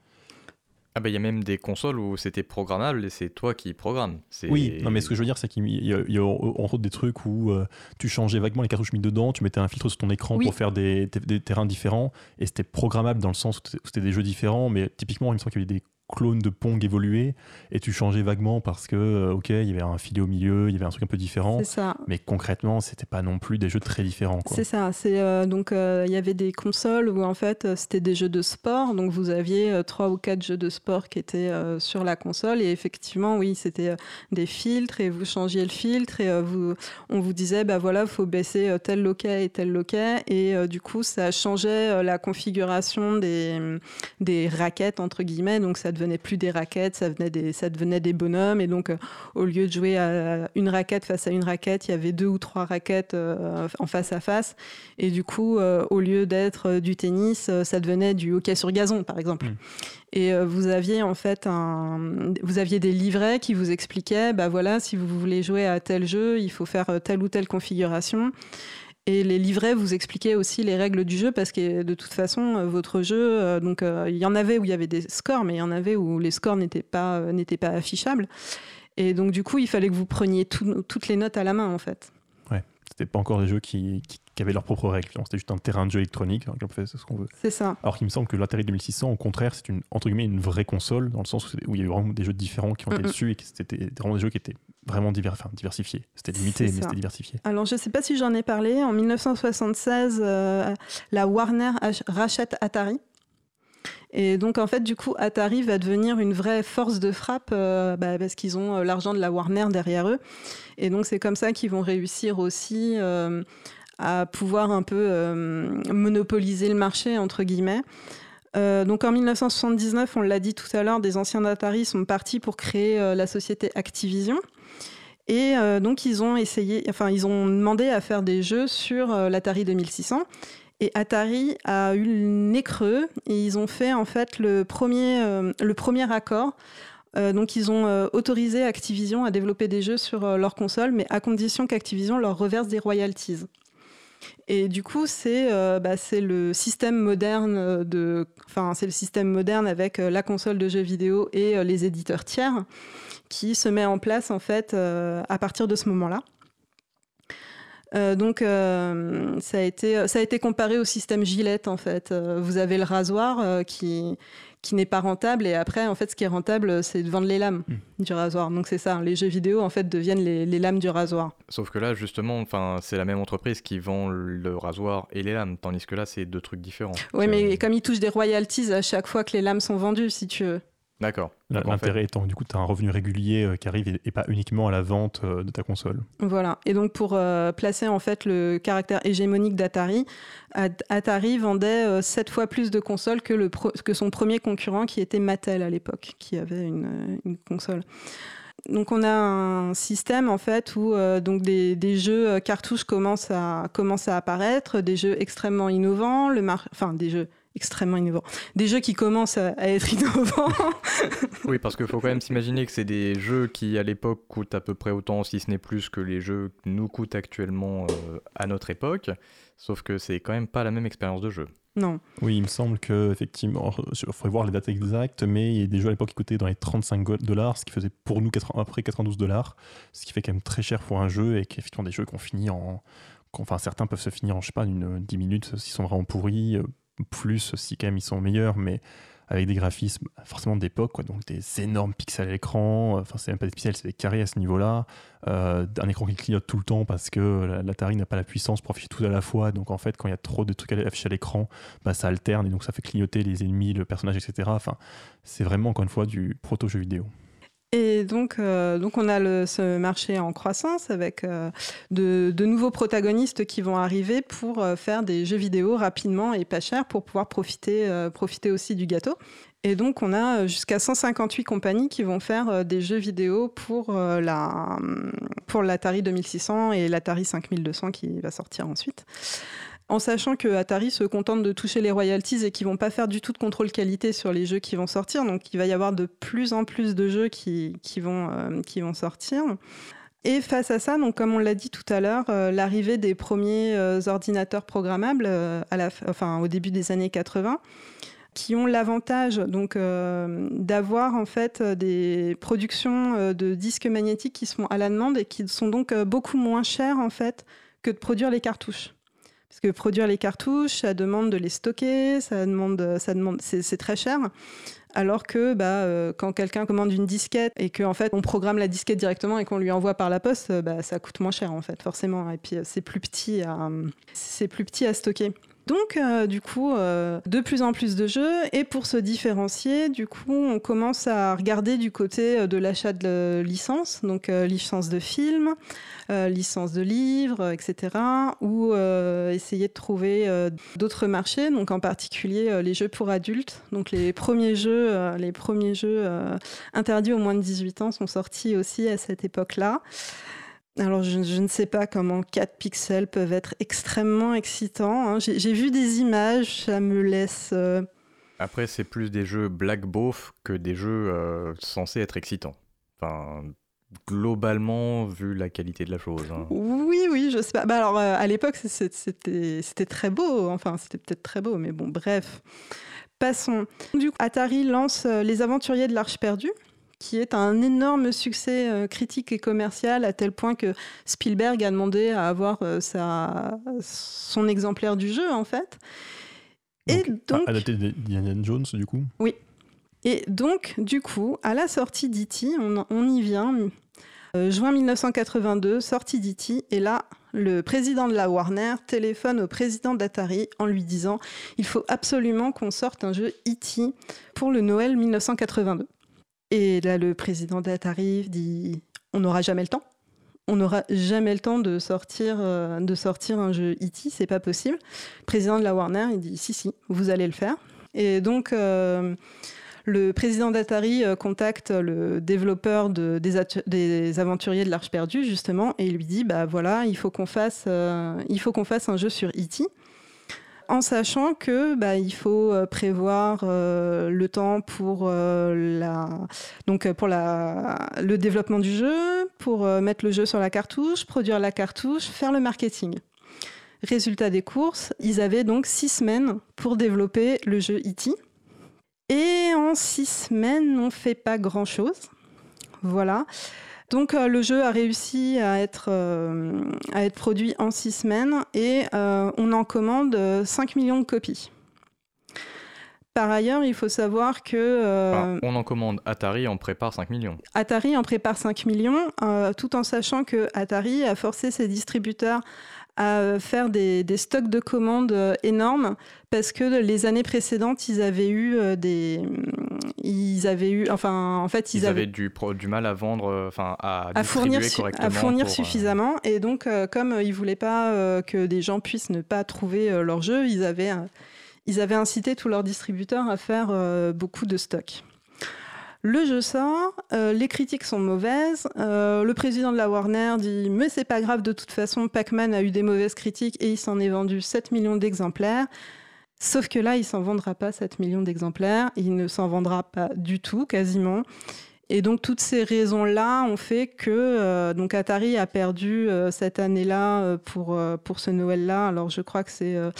Ah bah il y a même des consoles où c'était programmable et c'est toi qui programmes. Oui, non mais ce que je veux dire c'est qu'il y, a, y a entre autres des trucs où tu changeais vaguement les cartouches mises dedans, tu mettais un filtre sur ton écran pour faire des, des, terrains différents et c'était programmable dans le sens où c'était des jeux différents, mais typiquement il me semble qu'il y avait des clone de Pong évolué et tu changeais vaguement parce que, euh, ok, il y avait un filet au milieu, il y avait un truc un peu différent. Ça. Mais concrètement, c'était pas non plus des jeux très différents. quoi. C'est ça. C'est euh, donc euh, il y avait des consoles où en fait c'était des jeux de sport. Donc vous aviez euh, trois ou quatre jeux de sport qui étaient sur la console et effectivement oui c'était des filtres et vous changiez le filtre et vous on vous disait bah voilà faut baisser tel loquet et tel loquet et du coup ça changeait la configuration des des raquettes entre guillemets donc ça devenait plus des raquettes ça venait des ça devenait des bonhommes. Et donc euh, au lieu de jouer à une raquette face à une raquette il y avait deux ou trois raquettes euh, en face à face. Et du coup euh, au lieu d'être du tennis ça devenait du hockey sur gazon par exemple. Mm. et vous aviez en fait un vous aviez des livrets qui vous expliquaient bah voilà si vous voulez jouer à tel jeu il faut faire telle ou telle configuration et les livrets vous expliquaient aussi les règles du jeu parce que de toute façon, euh, votre jeu, euh, donc euh, il y en avait où il y avait des scores, mais il y en avait où les scores n'étaient pas, pas affichables. Et donc du coup, il fallait que vous preniez tout- toutes les notes à la main en fait. C'était pas encore des jeux qui- qui avaient leurs propres règles. C'était juste un terrain de jeu électronique dans lequel on fait ce qu'on veut. C'est ça. Alors qu'il me semble que l'Atari 2600, au contraire, c'est une, entre guillemets, une vraie console, dans le sens où, il y a eu vraiment des jeux différents qui ont été dessus et que c'était vraiment des jeux qui étaient vraiment divers, enfin, diversifiés. C'était limité, mais c'était diversifié. Alors je ne sais pas si j'en ai parlé. En 1976, euh, la Warner ach- rachète Atari. Et donc en fait, du coup, Atari va devenir une vraie force de frappe euh, bah, parce qu'ils ont euh, l'argent de la Warner derrière eux. Et donc c'est comme ça qu'ils vont réussir aussi euh, à pouvoir un peu euh, monopoliser le marché entre guillemets. Euh, donc en 1979, on l'a dit tout à l'heure, des anciens d'Atari sont partis pour créer euh, la société Activision. Et donc ils ont essayé, enfin ils ont demandé à faire des jeux sur l'Atari 2600. Et Atari a eu le nez creux et ils ont fait en fait le premier, le premier accord. Donc ils ont autorisé Activision à développer des jeux sur leur console, mais à condition qu'Activision leur reverse des royalties. Et du coup, c'est euh, bah, le système moderne euh, de, enfin c'est le système moderne avec euh, la console de jeux vidéo et les éditeurs tiers qui se met en place en fait à partir de ce moment-là. Donc ça a été ça a été comparé au système Gillette en fait. Vous avez le rasoir qui qui n'est pas rentable et après en fait ce qui est rentable c'est de vendre les lames du rasoir. Donc c'est ça, les jeux vidéo en fait deviennent les, les lames du rasoir. Sauf que là, justement, c'est la même entreprise qui vend le rasoir et les lames, tandis que là, c'est deux trucs différents. Oui, mais comme ils touchent des royalties à chaque fois que les lames sont vendues, si tu veux. D'accord. L'intérêt étant, du coup, tu as un revenu régulier euh, qui arrive et, et pas uniquement à la vente euh, de ta console. Voilà. Et donc pour euh, placer en fait le caractère hégémonique d'Atari, At- Atari vendait euh, sept fois plus de consoles que, le pro- que son premier concurrent qui était Mattel à l'époque, qui avait une, une console. Donc on a un système en fait où euh, donc des, des jeux cartouches commencent à, commencent à apparaître, des jeux extrêmement innovants, le mar- enfin des jeux extrêmement innovants, des jeux qui commencent à, à être [laughs] innovants. Oui, parce qu'il faut quand même s'imaginer que c'est des jeux qui, à l'époque, coûtent à peu près autant, si ce n'est plus, que les jeux nous coûtent actuellement euh, à notre époque. Sauf que c'est quand même pas la même expérience de jeu. non. Oui, il me semble que effectivement, il faudrait voir les dates exactes, mais il y a des jeux à l'époque qui coûtaient dans les 35 go- dollars, ce qui faisait pour nous 80 après 92 dollars, ce qui fait quand même très cher pour un jeu et qu'effectivement des jeux qu'on finit en, enfin certains peuvent se finir en je sais pas une 10 minutes s'ils sont vraiment pourris, euh, plus si quand même ils sont meilleurs, mais avec des graphismes forcément d'époque, donc des énormes pixels à l'écran, euh, enfin c'est même pas des pixels, c'est des carrés à ce niveau-là, euh, un écran qui clignote tout le temps parce que la- l'Atari n'a pas la puissance pour afficher tout à la fois, donc en fait quand il y a trop de trucs à afficher à l'écran, bah, ça alterne et donc ça fait clignoter les ennemis, le personnage, etc. Enfin, c'est vraiment encore une fois du proto-jeu vidéo. Et donc, euh, donc on a ce marché en croissance avec euh, de, nouveaux protagonistes qui vont arriver pour euh, faire des jeux vidéo rapidement et pas cher pour pouvoir profiter, profiter aussi du gâteau. Et donc on a jusqu'à 158 compagnies qui vont faire des jeux vidéo pour la pour l'Atari 2600 et l'Atari 5200 qui va sortir ensuite. En sachant que Atari se contente de toucher les royalties et qu'ils vont pas faire du tout de contrôle qualité sur les jeux qui vont sortir, donc il va y avoir de plus en plus de jeux qui, euh, vont sortir. Et face à ça, comme on l'a dit tout à l'heure, euh, l'arrivée des premiers euh, ordinateurs programmables au début des années 80, qui ont l'avantage donc d'avoir en fait des productions de disques magnétiques qui se font à la demande et qui sont donc beaucoup moins chères en fait que de produire les cartouches. Parce que produire les cartouches, ça demande de les stocker, ça demande, ça demande, c'est très cher. Alors que bah, euh, quand quelqu'un commande une disquette et qu'en fait on programme la disquette directement et qu'on lui envoie par la poste, euh, bah, ça coûte moins cher en fait forcément. Et puis euh, c'est plus petit à, c'est plus petit à stocker. Donc, euh, du coup, euh, de plus en plus de jeux. Et pour se différencier, du coup, on commence à regarder du côté euh, de l'achat de licences, donc euh, licence de films, licence de livres, etc. Ou essayer de trouver d'autres marchés, donc en particulier les jeux pour adultes. Donc, les premiers jeux, les premiers jeux interdits aux moins de 18 ans sont sortis aussi à cette époque-là. Alors, je, je ne sais pas comment 4 pixels peuvent être extrêmement excitants. hein. J'ai vu des images, ça me laisse. euh, Après, c'est plus des jeux black beauf que des jeux euh, censés être excitants. Enfin, globalement, vu la qualité de la chose. hein. Oui, oui, je sais pas. Bah alors, euh, à l'époque, c'était très beau. Enfin, c'était peut-être très beau, mais bon, bref. Passons. Du coup, Atari lance Les Aventuriers de l'Arche perdue, qui est un énorme succès euh, critique et commercial, à tel point que Spielberg a demandé à avoir euh, sa, son exemplaire du jeu, en fait. Et Donc, donc, Adapté d'Indiana Jones, du coup. Et donc, du coup, à la sortie d'E.T., on, on y vient, euh, juin 1982, sortie d'E.T., et là, le président de la Warner téléphone au président d'Atari en lui disant il faut absolument qu'on sorte un jeu E.T. pour le Noël 1982. Et là, le président d'Atari dit on n'aura jamais le temps. On n'aura jamais le temps de sortir, euh, un jeu E.T., c'est pas possible. Le président de la Warner, il dit si, si, vous allez le faire. Et donc, euh, le président d'Atari euh, contacte le développeur de- des, aventuriers de l'Arche perdue, justement, et lui dit bah voilà, il faut qu'on fasse, il faut qu'on fasse un jeu sur E.T. En sachant que bah, il faut euh, prévoir euh, le temps pour euh, la donc pour la le développement du jeu, pour mettre le jeu sur la cartouche, produire la cartouche, faire le marketing. Résultat des courses, ils avaient donc six semaines pour développer le jeu E.T. Et en six semaines, on fait pas grand chose. Voilà. Donc euh, le jeu a réussi à être, euh, à être produit en six semaines et euh, on en commande euh, 5 millions de copies. Par ailleurs, il faut savoir que euh, on en commande Atari en prépare 5 millions. Atari en prépare 5 millions, euh, tout en sachant que Atari a forcé ses distributeurs à faire des, des stocks de commandes euh, énormes parce que les années précédentes, ils avaient eu euh, des, ils avaient eu, enfin, en fait, ils, Ils, avaient avaient du, du mal à vendre, euh, enfin à, à fournir, correctement. à fournir pour, suffisamment. Et donc, comme ils voulaient pas que des gens puissent ne pas trouver leur jeu, ils avaient, ils avaient incité tous leurs distributeurs à faire beaucoup de stocks. Le jeu sort, euh, les critiques sont mauvaises. euh, le président de la Warner dit Mais c'est pas grave, de toute façon, Pac-Man a eu des mauvaises critiques et il s'en est vendu 7 millions d'exemplaires. Sauf que là, il s'en vendra pas 7 millions d'exemplaires. Il ne s'en vendra pas du tout, quasiment. Et donc toutes ces raisons-là ont fait que euh, Atari a perdu cette année-là pour, pour ce Noël-là. Alors je crois que c'est euh,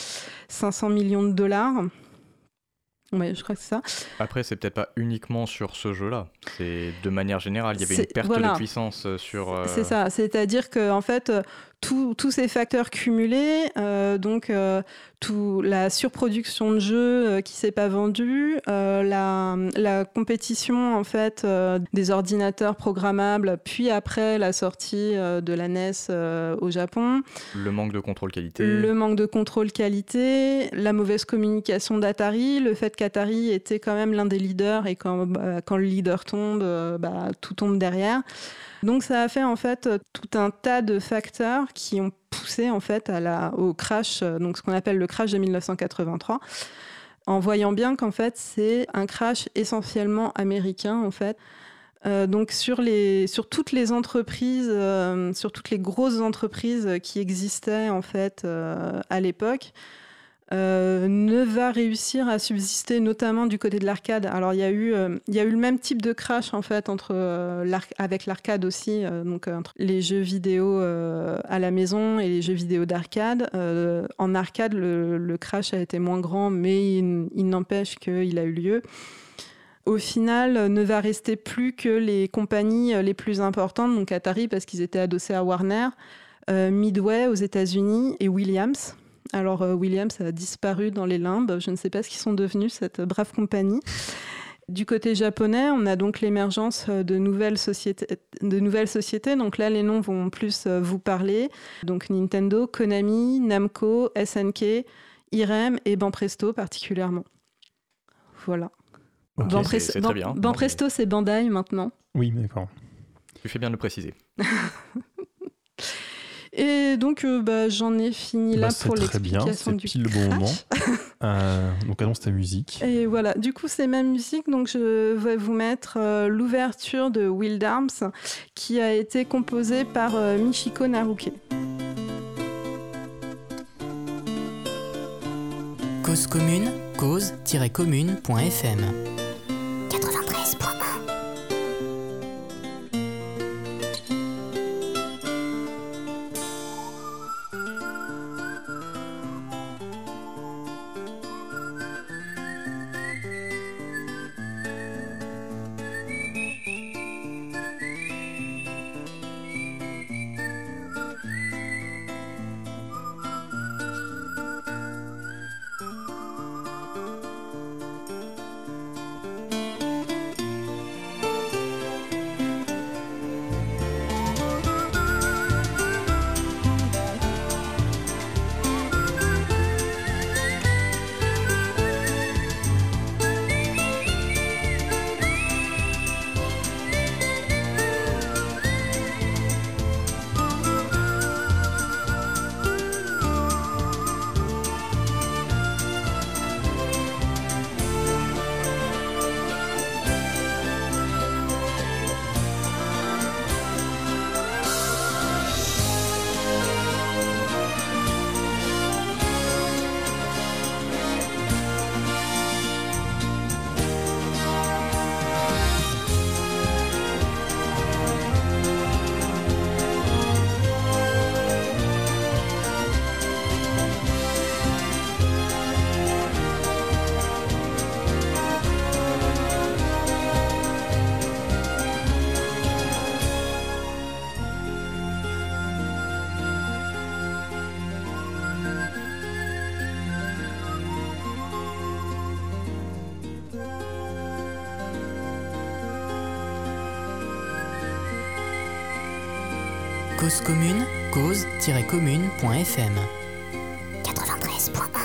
500 millions de dollars. Ouais, je crois que c'est ça. Après, c'est peut-être pas uniquement sur ce jeu-là. C'est de manière générale, il y avait une perte voilà. de puissance euh, sur. euh, C'est ça. C'est-à-dire que en fait, euh, tous ces facteurs cumulés, euh, donc euh, tout, la surproduction de jeux euh, qui s'est pas vendue, euh, la, la compétition en fait euh, des ordinateurs programmables, puis après la sortie de la NES au Japon, Le manque de contrôle qualité. le manque de contrôle qualité, la mauvaise communication d'Atari, le fait qu'Atari était quand même l'un des leaders et quand, bah, quand le leader tombe, bah, tout tombe derrière. Donc ça a fait en fait tout un tas de facteurs qui ont poussé en fait au crash, euh, donc ce qu'on appelle le crash de 1983, en voyant bien qu'en fait c'est un crash essentiellement américain en fait. Euh, donc sur, les, sur toutes les entreprises, euh, sur toutes les grosses entreprises qui existaient en fait à l'époque, euh, ne va réussir à subsister, notamment du côté de l'arcade. Alors il y a eu, euh, y a eu le même type de crash en fait entre euh, avec l'arcade aussi, donc entre les jeux vidéo à la maison et les jeux vidéo d'arcade. En arcade, le, crash a été moins grand, mais il, il n'empêche qu'il a eu lieu. Au final, ne va rester plus que les compagnies les plus importantes, donc Atari parce qu'ils étaient adossés à Warner, Midway aux États-Unis et Williams. Alors euh, Williams a disparu dans les limbes. Je ne sais pas ce qu'ils sont devenus cette brave compagnie. Du côté japonais, on a donc l'émergence euh, de nouvelles sociétés, de nouvelles sociétés. Donc là, les noms vont plus euh, vous parler. Donc Nintendo, Konami, Namco, SNK, Irem et Banpresto particulièrement. Voilà. Ok. Banpres- c'est- c'est Ban- très bien. Banpresto, c'est Bandai maintenant. Oui, d'accord. Tu fais bien de le préciser. [laughs] Et donc, euh, bah, j'en ai fini là Bah, c'est pour très bien, l'explication c'est du pile le bon moment. crash. [laughs] Euh, donc annonce ta musique. Et voilà, du coup, c'est ma musique. Donc, je vais vous mettre euh, l'ouverture de Wild Arms qui a été composée par euh, Michiko Naruke. Cause commune, cause-commune.fm Cause commune, cause-commune.fm 93.1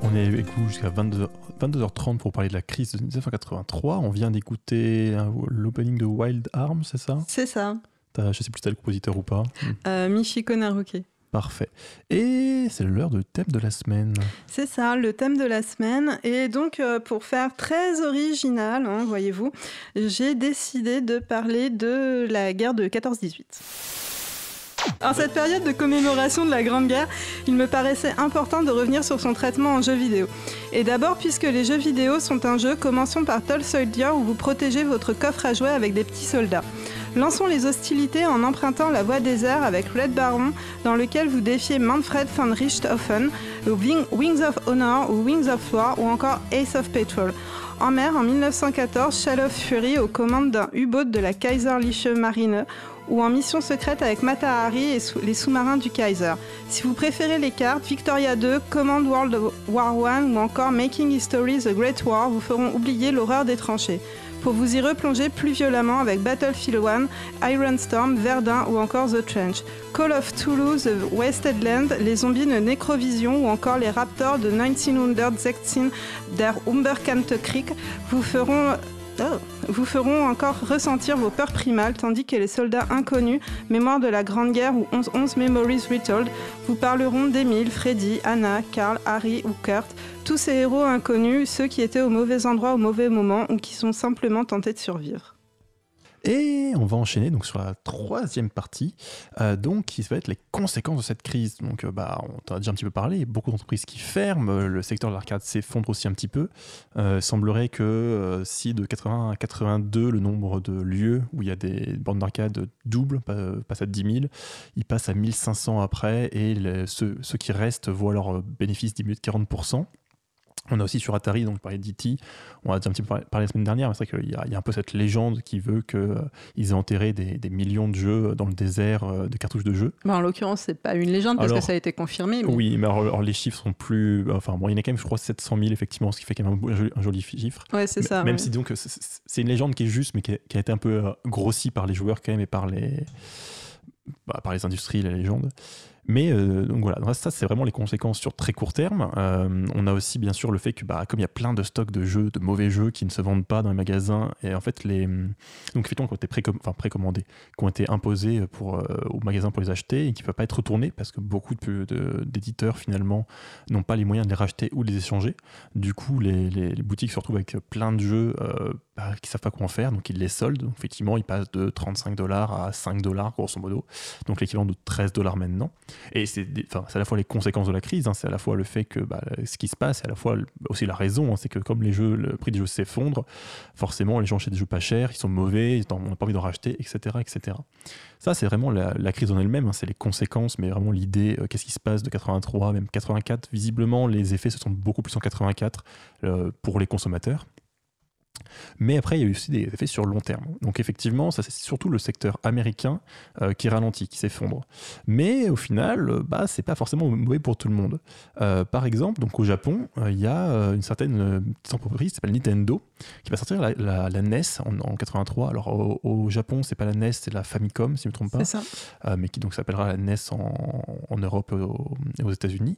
On est avec vous jusqu'à 22, 22h30 pour parler de la crise de 1983. On vient d'écouter l'opening de Wild Arms, c'est ça? C'est ça, Je sais plus si t'as le compositeur ou pas. Euh, Michiko Naruke. Parfait. Et c'est l'heure de thème de la semaine. C'est ça, le thème de la semaine. Et donc, euh, pour faire très original, hein, voyez-vous, j'ai décidé de parler de la guerre de 14-18. En cette période de commémoration de la Grande Guerre, il me paraissait important de revenir sur son traitement en jeu vidéo. Et d'abord, puisque les jeux vidéo sont un jeu, commençons par Toll Soldier où vous protégez votre coffre à jouer avec des petits soldats. Lançons les hostilités en empruntant la voie des airs avec Red Baron, dans lequel vous défiez Manfred von Richthofen, Wing- Wings of Honor ou Wings of War ou encore Ace of Petrol. En mer, en 1914, Shall of Fury aux commandes d'un U-boat de la Kaiserliche Marine ou en mission secrète avec Mata Hari et les sous-marins du Kaiser. Si vous préférez les cartes, Victoria 2, Command World War 1 ou encore Making History The Great War vous feront oublier l'horreur des tranchées. Pour vous y replonger plus violemment avec Battlefield 1, Iron Storm, Verdun ou encore The Trench. Call of Toulouse, The Wasted Land, les zombies de Necrovision ou encore les Raptors de 1916 der Umberkante Krieg vous feront Oh. Vous feront encore ressentir vos peurs primales, tandis que les soldats inconnus, mémoire de la Grande Guerre ou 11, Memories Retold, vous parleront d'Emile, Freddy, Anna, Karl, Harry ou Kurt, tous ces héros inconnus, ceux qui étaient au mauvais endroit au mauvais moment ou qui sont simplement tentés de survivre. Et on va enchaîner donc sur la troisième partie, euh, donc qui va être les conséquences de cette crise. Donc, euh, bah, on t'en a déjà un petit peu parlé. Beaucoup d'entreprises qui ferment, euh, le secteur de l'arcade s'effondre aussi un petit peu. Euh, semblerait que si de 80 à 82 le nombre de lieux où il y a des bornes d'arcade double, pa- passe à 10 000, il passe à 1500 après, et ceux, qui restent voient leur bénéfice diminuer de 40%. On a aussi sur Atari, donc parlé d'E.T., on a déjà un petit peu parlé, parlé la semaine dernière, mais c'est vrai qu'il y, a- il y a un peu cette légende qui veut qu'ils aient enterré des, des millions de jeux dans le désert euh, de cartouches de jeux. Bah, en l'occurrence, c'est pas une légende parce que ça a été confirmé. mais- Oui, mais alors, alors les chiffres sont plus. Enfin, bon, il y en a quand même, je crois, 700 000, effectivement, ce qui fait quand même un, joli- un joli chiffre. Ouais, c'est ça. Même ouais. si donc c'est- une légende qui est juste, mais qui a, qui a été un peu euh, grossie par les joueurs quand même et par les, bah, par les industries, la légende. Mais euh, voilà, ça c'est vraiment les conséquences sur très court terme. Euh, on a aussi bien sûr le fait que bah, comme il y a plein de stocks de jeux, de mauvais jeux qui ne se vendent pas dans les magasins, et en fait les donc effectivement qui ont été enfin, précommandés, qui ont été imposés pour, euh, aux magasins pour les acheter et qui ne peuvent pas être retournés parce que beaucoup de- de- d'éditeurs finalement n'ont pas les moyens de les racheter ou de les échanger. Du coup, les, les- boutiques se retrouvent avec plein de jeux euh, bah, qui ne savent pas quoi en faire, donc ils les soldent. Donc, effectivement, ils passent de 35 dollars à 5 dollars, grosso modo, donc l'équivalent de 13 dollars maintenant. Et c'est enfin, c'est à la fois les conséquences de la crise, hein, c'est à la fois le fait que bah, ce qui se passe, et à la fois aussi la raison, hein, c'est que comme les jeux, le prix des jeux s'effondre, forcément les gens achètent des jeux pas chers, ils sont mauvais, on n'a pas envie d'en racheter, etc. etc. Ça, c'est vraiment la, la crise en elle-même, hein, c'est les conséquences, mais vraiment l'idée, euh, qu'est-ce qui se passe de 83, même 84. Visiblement, les effets se sont beaucoup plus en 84 euh, pour les consommateurs. Mais après, il y a eu aussi des effets sur long terme. Donc effectivement, ça c'est surtout le secteur américain euh, qui ralentit, qui s'effondre. Mais au final, euh, bah, c'est pas forcément mauvais pour tout le monde. Euh, par exemple, donc au Japon, euh, il y a une certaine petite entreprise qui s'appelle Nintendo qui va sortir la, la- la NES en, en 83. Alors au, au Japon, c'est pas la NES, c'est la Famicom, si je ne me trompe pas C'est ça. mais qui donc s'appellera la NES en, en Europe et aux, et aux États-Unis.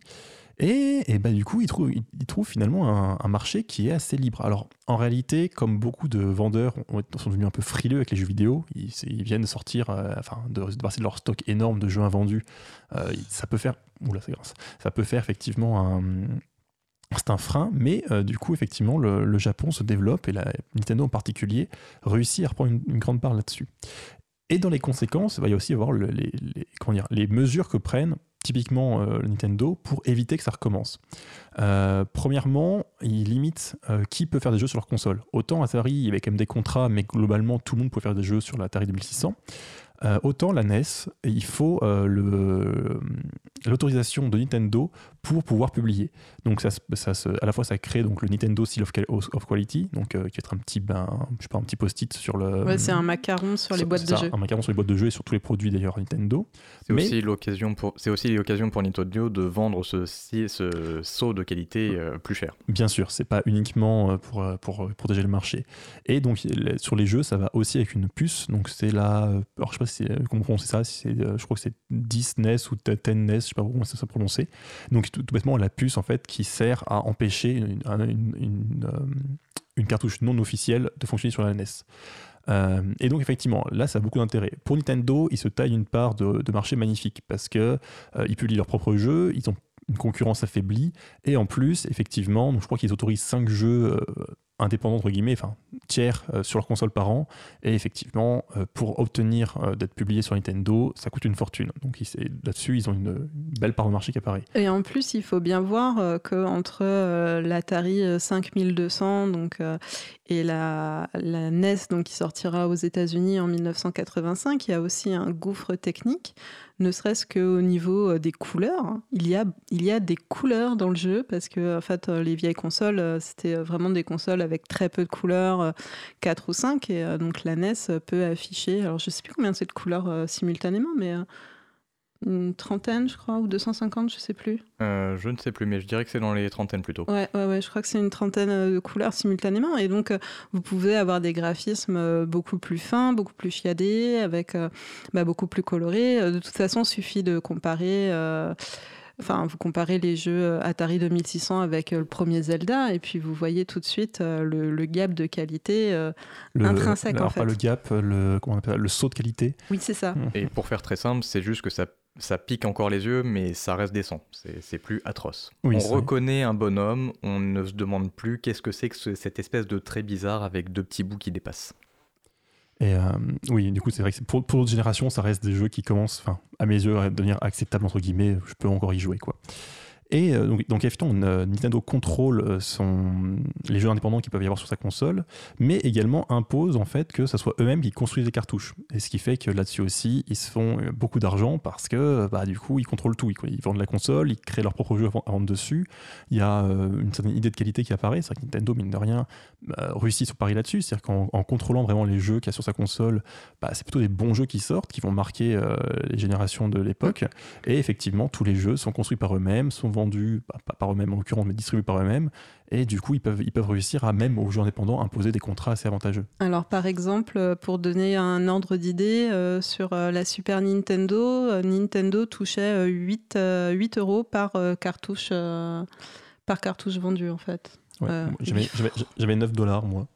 Et, et bah, du coup, ils trouvent, finalement un, marché qui est assez libre. Alors, en réalité, comme beaucoup de vendeurs ont- sont devenus un peu frileux avec les jeux vidéo, ils, viennent sortir, euh, enfin, de, passer de leur stock énorme de jeux invendus. Euh, ça peut faire, oula, c'est grâce. Ça peut faire effectivement un, c'est un frein, mais euh, du coup, effectivement, le, Japon se développe et Nintendo en particulier réussit à reprendre une, grande part là-dessus. Et dans les conséquences, il va y aussi avoir le- les, les- comment dire, les mesures que prennent typiquement euh, Nintendo pour éviter que ça recommence. Euh, premièrement, ils limitent euh, qui peut faire des jeux sur leur console. Autant Atari, il y avait quand même des contrats, mais globalement, tout le monde peut faire des jeux sur l'Atari 2600. Euh, autant la NES, il faut l'autorisation de Nintendo pour pouvoir publier. Donc ça, ça à la fois ça crée donc le Nintendo Seal of, of Quality, donc euh, qui va être un petit ben, je sais pas un petit post-it sur le Ouais, c'est un macaron sur les boîtes de ça, jeux. un macaron sur les boîtes de jeux et sur tous les produits d'ailleurs Nintendo. C'est Mais- aussi l'occasion pour, c'est aussi l'occasion pour Nintendo de vendre ce, si- ce saut de qualité euh, plus cher. Bien sûr, c'est pas uniquement euh, pour, euh, pour euh, protéger le marché. Et donc sur les jeux, ça va aussi avec une puce. Donc c'est la, alors je sais pas si c'est comment prononcer ça, si c'est, je crois que c'est 10 NES ou 10 NES, je sais pas comment ça se prononcer. Donc tout, bêtement la puce en fait qui sert à empêcher une, un- une- euh, une cartouche non officielle de fonctionner sur la NES. Euh, et donc effectivement, là, ça a beaucoup d'intérêt. Pour Nintendo, ils se taillent une part de, marché magnifique parce que euh, ils publient leurs propres jeux, ils ont une concurrence affaiblie, et en plus, effectivement, donc je crois qu'ils autorisent 5 jeux indépendants entre guillemets, enfin tiers euh, sur leur console par an, et effectivement, euh, pour obtenir euh, d'être publié sur Nintendo, ça coûte une fortune. Donc là-dessus, ils ont une, belle part de marché qui apparaît. Et en plus, il faut bien voir que entre l'Atari euh, 5200 donc, et la, la NES donc, qui sortira aux États-Unis en 1985, il y a aussi un gouffre technique, ne serait-ce qu'au niveau euh, des couleurs. hein. Il y, a, il y a des couleurs dans le jeu parce que en fait, euh, les vieilles consoles, euh, c'était vraiment des consoles avec très peu de couleurs, euh, 4 ou 5, et donc la NES peut afficher, alors je sais plus combien c'est de couleurs simultanément, mais une trentaine, je crois, ou 250, je sais plus. Euh, je ne sais plus, mais je dirais que c'est dans les trentaines plutôt. Ouais, ouais, ouais, je crois que c'est une trentaine euh, de couleurs simultanément. Et donc, euh, vous pouvez avoir des graphismes beaucoup plus fins, beaucoup plus chiadés, avec euh, bah, beaucoup plus colorés. De toute façon, il suffit de comparer. euh, Enfin, vous comparez les jeux Atari 2600 avec le premier Zelda, et puis vous voyez tout de suite le, le gap de qualité. euh, Le, Intrinsèque, alors, en fait. pas le gap, le, comment on appelle ça, le saut de qualité. Oui, c'est ça. Et pour faire très simple, c'est juste que ça, ça pique encore les yeux, mais ça reste décent. C'est c'est plus atroce. Oui, on reconnaît un bonhomme, on ne se demande plus qu'est-ce que c'est que ce- cette espèce de trait bizarre avec deux petits bouts qui dépassent. Et euh, oui, du coup, c'est vrai que pour, pour notre génération, ça reste des jeux qui commencent, enfin, à mes yeux, à devenir acceptables, entre guillemets. Je peux encore y jouer, quoi. Et euh, donc, effectivement, euh, Nintendo contrôle euh, les jeux indépendants qu'il peuvent y avoir sur sa console, mais également impose en fait que ce soit eux-mêmes qui construisent les cartouches. Et ce qui fait que là-dessus aussi, ils se font beaucoup d'argent parce que bah, du coup, ils contrôlent tout. Ils, vendent la console, ils créent leurs propres jeux à vendre dessus. Il y a une certaine idée de qualité qui apparaît. C'est vrai que Nintendo, mine de rien, bah, réussit son pari là-dessus. C'est-à-dire qu'en en contrôlant vraiment les jeux qu'il y a sur sa console, bah, c'est plutôt des bons jeux qui sortent, qui vont marquer les générations de l'époque. Et effectivement, tous les jeux sont construits par eux-mêmes, sont vendus, bah, pas par eux-mêmes en l'occurrence, mais distribués par eux-mêmes. Et du coup, ils peuvent, ils peuvent réussir à même aux jeux indépendants imposer des contrats assez avantageux. Alors, par exemple, euh, pour donner un ordre d'idée, euh, sur euh, la Super Nintendo, euh, Nintendo touchait euh, 8, euh, 8 euros par, cartouche, euh, par cartouche vendue, en fait. Ouais. Euh, J'avais- J'avais [laughs] j'avais 9 dollars, moi.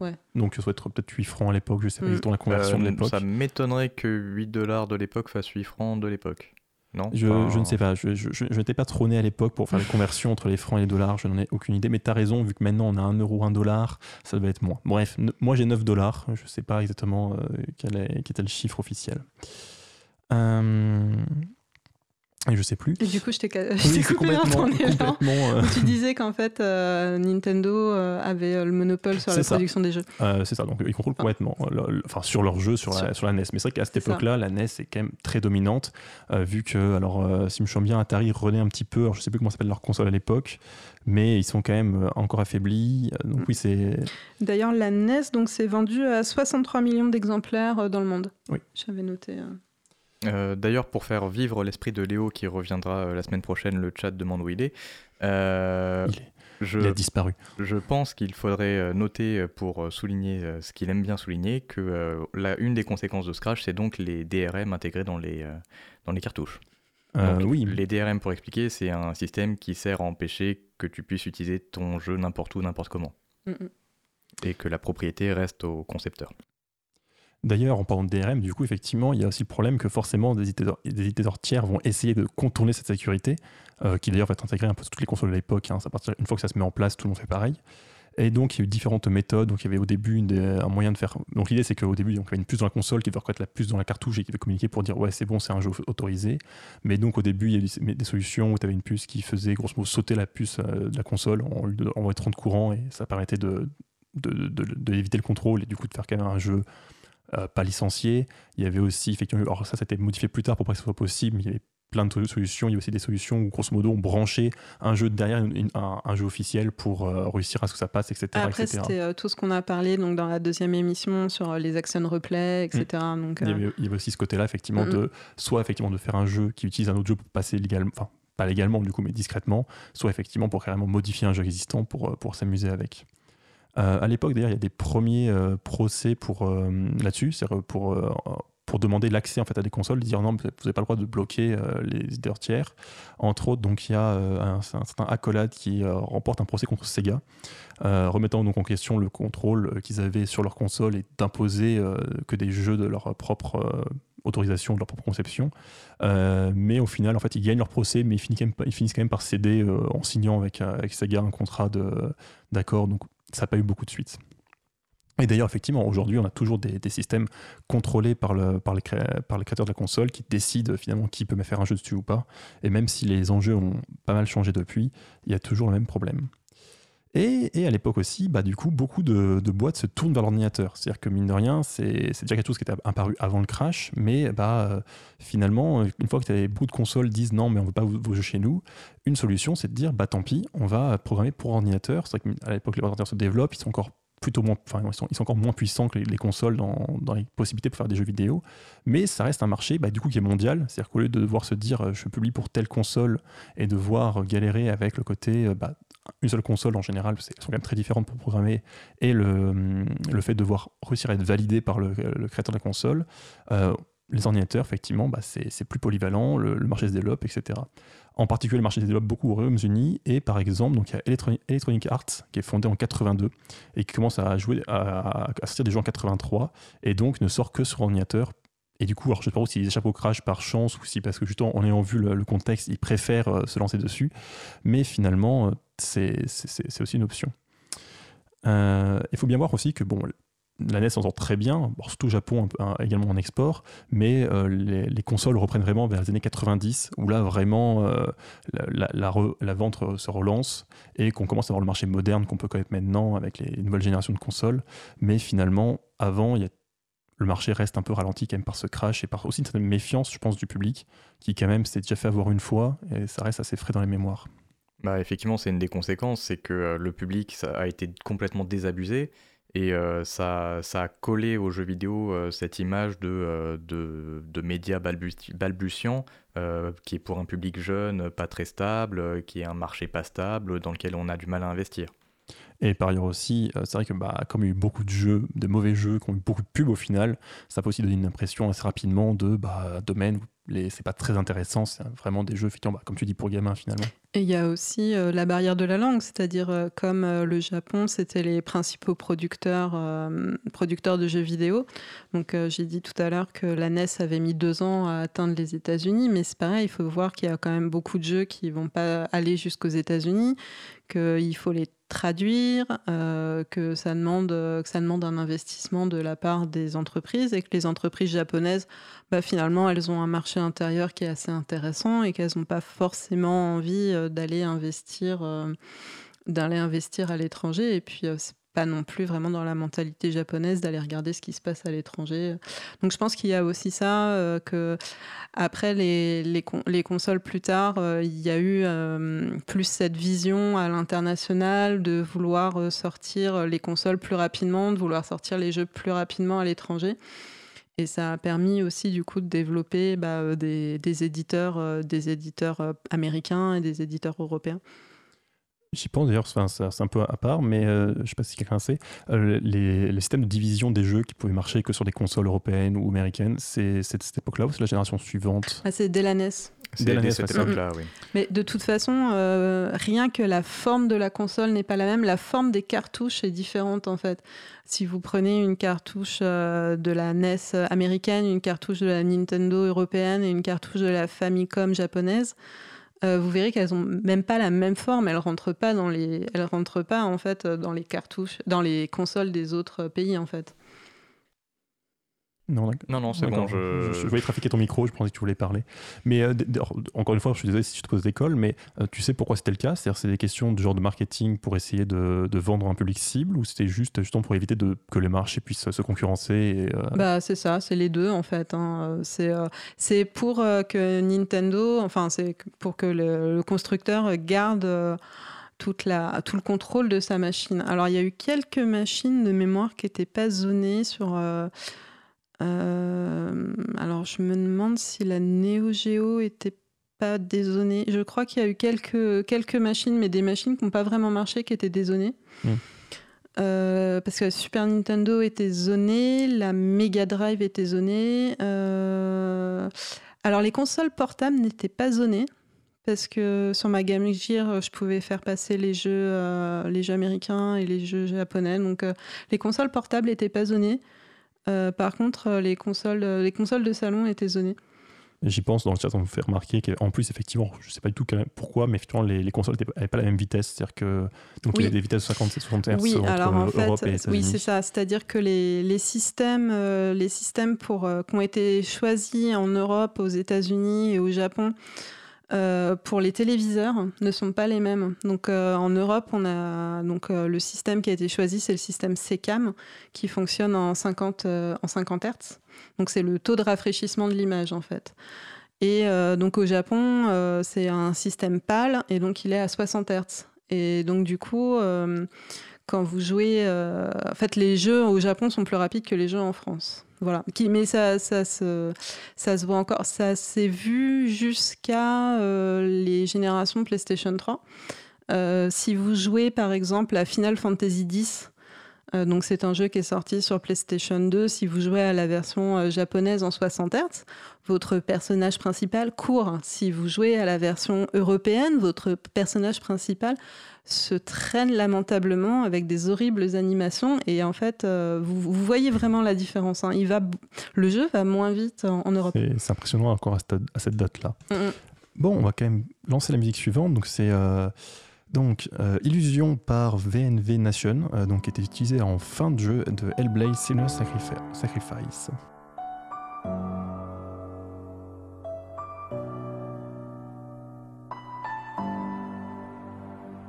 Ouais. Donc, ça doit être peut-être 8 francs à l'époque. Je sais pas Mm. exactement la conversion de l'époque. ça m'étonnerait que 8 dollars de l'époque fasse 8 francs de l'époque. Non Je, Enfin, je ne sais pas, je, je, je- je n'étais pas trop né à l'époque pour faire les conversions entre les francs et les dollars, je n'en ai aucune idée, mais tu as raison, vu que maintenant on a 1 euro, 1 dollar, ça doit être moins. Bref, ne- moi j'ai 9 dollars, je ne sais pas exactement euh, quel, est, quel était le chiffre officiel. Euh, et je sais plus. Et du coup, je t'ai [laughs] Oui, coupé dans complètement, ton élan. complètement, euh, Tu disais qu'en fait, euh, Nintendo euh, avait euh, le monopole sur la ça. production des jeux. Euh, c'est ça, donc ils contrôlent complètement, euh, le- le- enfin sur leur jeu, sur la, Sur- sur la NES. Mais c'est vrai qu'à cette époque-là, la NES est quand même très dominante, euh, vu que, alors, euh, si je me souviens bien, Atari renaît un petit peu, alors je sais plus comment s'appelle leur console à l'époque, mais ils sont quand même euh, encore affaiblis. Euh, Donc oui, c'est. D'ailleurs, la NES donc s'est vendue à 63 millions d'exemplaires euh, dans le monde. Oui. J'avais noté. Euh. D'ailleurs, pour faire vivre l'esprit de Léo qui reviendra euh, la semaine prochaine, le chat demande où il est. euh, il, est- je, il a disparu. je pense qu'il faudrait noter pour souligner ce qu'il aime bien souligner que euh, la, une des conséquences de Scratch, c'est donc les DRM intégrés dans les, euh, dans les cartouches. Euh, Donc, oui, Les DRM, pour expliquer, c'est un système qui sert à empêcher que tu puisses utiliser ton jeu n'importe où, n'importe comment. Mm, mm. Et que la propriété reste au concepteur. D'ailleurs, en parlant de DRM, du coup, effectivement, il y a aussi le problème que forcément des éditeurs, tiers vont essayer de contourner cette sécurité, euh, qui d'ailleurs va être intégrée un peu sur toutes les consoles de l'époque. hein. Une fois que ça se met en place, tout le monde fait pareil. Et donc, il y a eu différentes méthodes. Donc, il y avait au début un moyen de faire. Donc, l'idée, c'est qu'au début, il y avait une puce dans la console qui devait reconnaître la puce dans la cartouche et qui devait communiquer pour dire ouais, c'est bon, c'est un jeu autorisé. Mais donc, au début, il y a eu des, solutions où tu avais une puce qui faisait grosso modo sauter la puce euh, de la console en lui envoyant de courant et ça permettait de éviter le contrôle et du coup de faire quand même un jeu euh, pas licencié. Il y avait aussi, effectivement, alors ça, c'était modifié plus tard pour pas que ce soit possible, mais il y avait plein de solutions. Il y a aussi des solutions où, grosso modo, on branchait un jeu derrière une- une- un, un jeu officiel pour euh, réussir à ce que ça passe, etc. Après, etc. c'était euh, tout ce qu'on a parlé donc, dans la deuxième émission sur euh, les action replay, etc. Donc, Il y, avait, il y avait aussi ce côté-là, effectivement, Mhm. de soit effectivement de faire un jeu qui utilise un autre jeu pour passer légalement, enfin pas légalement du coup, mais discrètement, soit effectivement pour carrément modifier un jeu existant pour, pour s'amuser avec. Euh, à l'époque, d'ailleurs, il y a des premiers euh, procès pour euh, là-dessus, pour pour demander l'accès en fait à des consoles, dire non, vous n'avez pas le droit de bloquer euh, les éditeurs tiers. Entre autres, donc il y a un, certain Accolade qui remporte un procès contre Sega, remettant donc en question le contrôle qu'ils avaient sur leur console et d'imposer que des jeux de leur propre autorisation, de leur propre conception. Mais au final, en fait, ils gagnent leur procès, mais ils finissent quand même, par céder en signant avec, Sega un contrat d'accord. Ça n'a pas eu beaucoup de suite. Et d'ailleurs, effectivement, aujourd'hui, on a toujours des, systèmes contrôlés par, le, par, les par les créateurs de la console qui décident finalement qui peut faire un jeu dessus ou pas. Et même si les enjeux ont pas mal changé depuis, il y a toujours le même problème. Et, à l'époque aussi, bah, du coup, beaucoup de, boîtes se tournent vers l'ordinateur. C'est-à-dire que mine de rien, c'est déjà quelque chose qui était apparu avant le crash, mais bah, euh, finalement, une fois que avais beaucoup de consoles disent non, mais on ne veut pas vos, jeux chez nous, une solution, c'est de dire bah tant pis, on va programmer pour ordinateur. C'est vrai qu'à l'époque, les ordinateurs se développent, ils sont encore plutôt moins, enfin, ils sont, ils sont encore moins puissants que les, les consoles dans, dans les possibilités pour faire des jeux vidéo, mais ça reste un marché bah, du coup qui est mondial, c'est-à-dire qu'au lieu de devoir se dire euh, je publie pour telle console et devoir galérer avec le côté euh, bah, une seule console en général, c'est- elles sont quand même très différentes pour programmer, et le, le fait de devoir réussir à être validé par le, créateur de la console, euh, les ordinateurs, effectivement, bah, c'est plus polyvalent, le, marché se développe, etc. En particulier, le marché se développe beaucoup aux Royaumes-Unis, et par exemple, il y a Electronic, Arts, qui est fondé en 82, et qui commence à, jouer, à, à sortir des jeux en 83, et donc ne sort que sur ordinateur. Et du coup, alors je ne sais pas s'ils échappent au crash par chance ou si parce que justement, en ayant vu le, contexte, ils préfèrent euh, se lancer dessus. Mais finalement, euh, c'est aussi une option. Euh, Il faut bien voir aussi que bon, la NES s'en sort très bien, bon, surtout au Japon hein, également en export, mais les, les consoles reprennent vraiment vers les années 90, où là vraiment la, la- vente se relance et qu'on commence à avoir le marché moderne qu'on peut connaître maintenant avec les nouvelles générations de consoles. Mais finalement, avant, il y a- le marché reste un peu ralenti quand même par ce crash et par aussi une certaine méfiance, je pense, du public, qui quand même s'est déjà fait avoir une fois et ça reste assez frais dans les mémoires. Bah, effectivement, c'est une des conséquences, c'est que euh, le public a été complètement désabusé et euh, ça, a collé aux jeux vidéo euh, cette image de, de, de médias balbuti- balbutiants qui est pour un public jeune, pas très stable, qui est un marché pas stable, dans lequel on a du mal à investir. Et par ailleurs aussi, euh, c'est vrai que bah, comme il y a eu beaucoup de jeux, de mauvais jeux, qui ont eu beaucoup de pubs au final, ça peut aussi donner une impression assez rapidement de bah, domaine c'est pas très intéressant, c'est vraiment des jeux, bah, comme tu dis, pour gamins finalement. Et il y a aussi euh, la barrière de la langue, c'est-à-dire euh, comme le Japon, c'était les principaux producteurs, producteurs de jeux vidéo. Donc j'ai dit tout à l'heure que la NES avait mis deux ans à atteindre les États-Unis, mais c'est pareil, il faut voir qu'il y a quand même beaucoup de jeux qui vont pas aller jusqu'aux États-Unis, qu'il faut les traduire, euh, que, ça demande, euh, que ça demande un investissement de la part des entreprises et que les entreprises japonaises bah, finalement, elles ont un marché intérieur qui est assez intéressant et qu'elles n'ont pas forcément envie euh, d'aller investir, d'aller investir à l'étranger. Et puis, pas non plus vraiment dans la mentalité japonaise d'aller regarder ce qui se passe à l'étranger. Donc, je pense qu'il y a aussi ça, euh, que après les, les, con- les consoles plus tard, euh, il y a eu euh, plus cette vision à l'international de vouloir euh, sortir les consoles plus rapidement, de vouloir sortir les jeux plus rapidement à l'étranger. Et ça a permis aussi du coup de développer bah, des, éditeurs, des éditeurs américains et des éditeurs européens. J'y pense d'ailleurs, c'est un peu à part, mais euh, je sais pas si quelqu'un sait, euh, les, les systèmes de division des jeux qui pouvaient marcher que sur des consoles européennes ou américaines, c'est cette époque-là ou c'est la génération suivante? Ah, c'est dès la NES. C'est Dès la NES, cette ouais, ça. époque-là, oui. Mais de toute façon, euh, rien que la forme de la console n'est pas la même, la forme des cartouches est différente en fait. Si vous prenez une cartouche euh, de la NES américaine, une cartouche de la Nintendo européenne et une cartouche de la Famicom japonaise, euh, vous verrez qu'elles ont même pas la même forme. Elles rentrent pas dans les, elles rentrent pas en fait dans les cartouches, dans les consoles des autres pays en fait. Non. Non, non, c'est bon, je... je, voyais trafiquer ton micro, je pensais que tu voulais parler. Mais euh, encore une fois, je suis désolé si je te pose l'école, mais euh, tu sais pourquoi c'était le cas? C'est-à-dire c'est des questions de genre de marketing pour essayer de, de vendre un public cible ou c'était juste justement pour éviter de, que les marchés puissent se concurrencer et, euh, Bah, c'est ça, c'est les deux en fait. hein. Euh, C'est euh, c'est pour euh, que Nintendo, enfin, c'est pour que le, le constructeur garde euh, toute la, tout le contrôle de sa machine. Alors, il y a eu quelques machines de mémoire qui n'étaient pas zonées sur. Euh, alors, je me demande si la Neo Geo était pas dézonée. Je crois qu'il y a eu quelques, quelques machines, mais des machines qui n'ont pas vraiment marché, qui étaient dézonées. Hmm. Euh, parce que la Super Nintendo était zonée, la Mega Drive était zonée. euh, Alors les consoles portables n'étaient pas zonées parce que sur ma Game Gear, je pouvais faire passer les jeux, les jeux américains et les jeux japonais. Donc les consoles portables n'étaient pas zonées. Euh, par contre, euh, les consoles, euh, les consoles de salon étaient zonées. J'y pense dans le chat, on me fait remarquer qu'en plus, effectivement, je sais pas du tout pourquoi, mais effectivement, les, les consoles n'avaient pas la même vitesse. C'est-à-dire que donc, il y avait des vitesses 50 et 60 Hz Oui, entre alors en fait, Europe et oui, c'est ça. C'est-à-dire que les, les systèmes, euh, les systèmes pour, euh, qui ont été choisis en Europe, aux États-Unis et au Japon euh, pour les téléviseurs ne sont pas les mêmes. Donc euh, en Europe, on a donc euh, le système qui a été choisi, c'est le système SECAM qui fonctionne en 50 euh, en 50 Hz. Donc c'est le taux de rafraîchissement de l'image en fait. Et donc au Japon, c'est un système PAL et donc il est à 60 Hz. Et donc du coup, quand vous jouez, en fait, les jeux au Japon sont plus rapides que les jeux en France. Voilà. Qui, mais ça, ça, se, ça se voit encore. Ça s'est vu jusqu'à euh, les générations PlayStation 3. Euh, si vous jouez par exemple à Final Fantasy X, euh, donc c'est un jeu qui est sorti sur PlayStation 2. Si vous jouez à la version japonaise en 60 Hz, votre personnage principal court. Si vous jouez à la version européenne, votre personnage principal se traîne lamentablement avec des horribles animations. Et en fait euh, vous, voyez vraiment la différence hein. il va le jeu va moins vite en, en Europe. C'est impressionnant encore à cette, date là mm, mm. bon on va quand même lancer la musique suivante. Donc c'est euh, donc euh, Illusion par VNV Nation donc qui était utilisée en fin de jeu de Hellblade Sinner Sacrifice.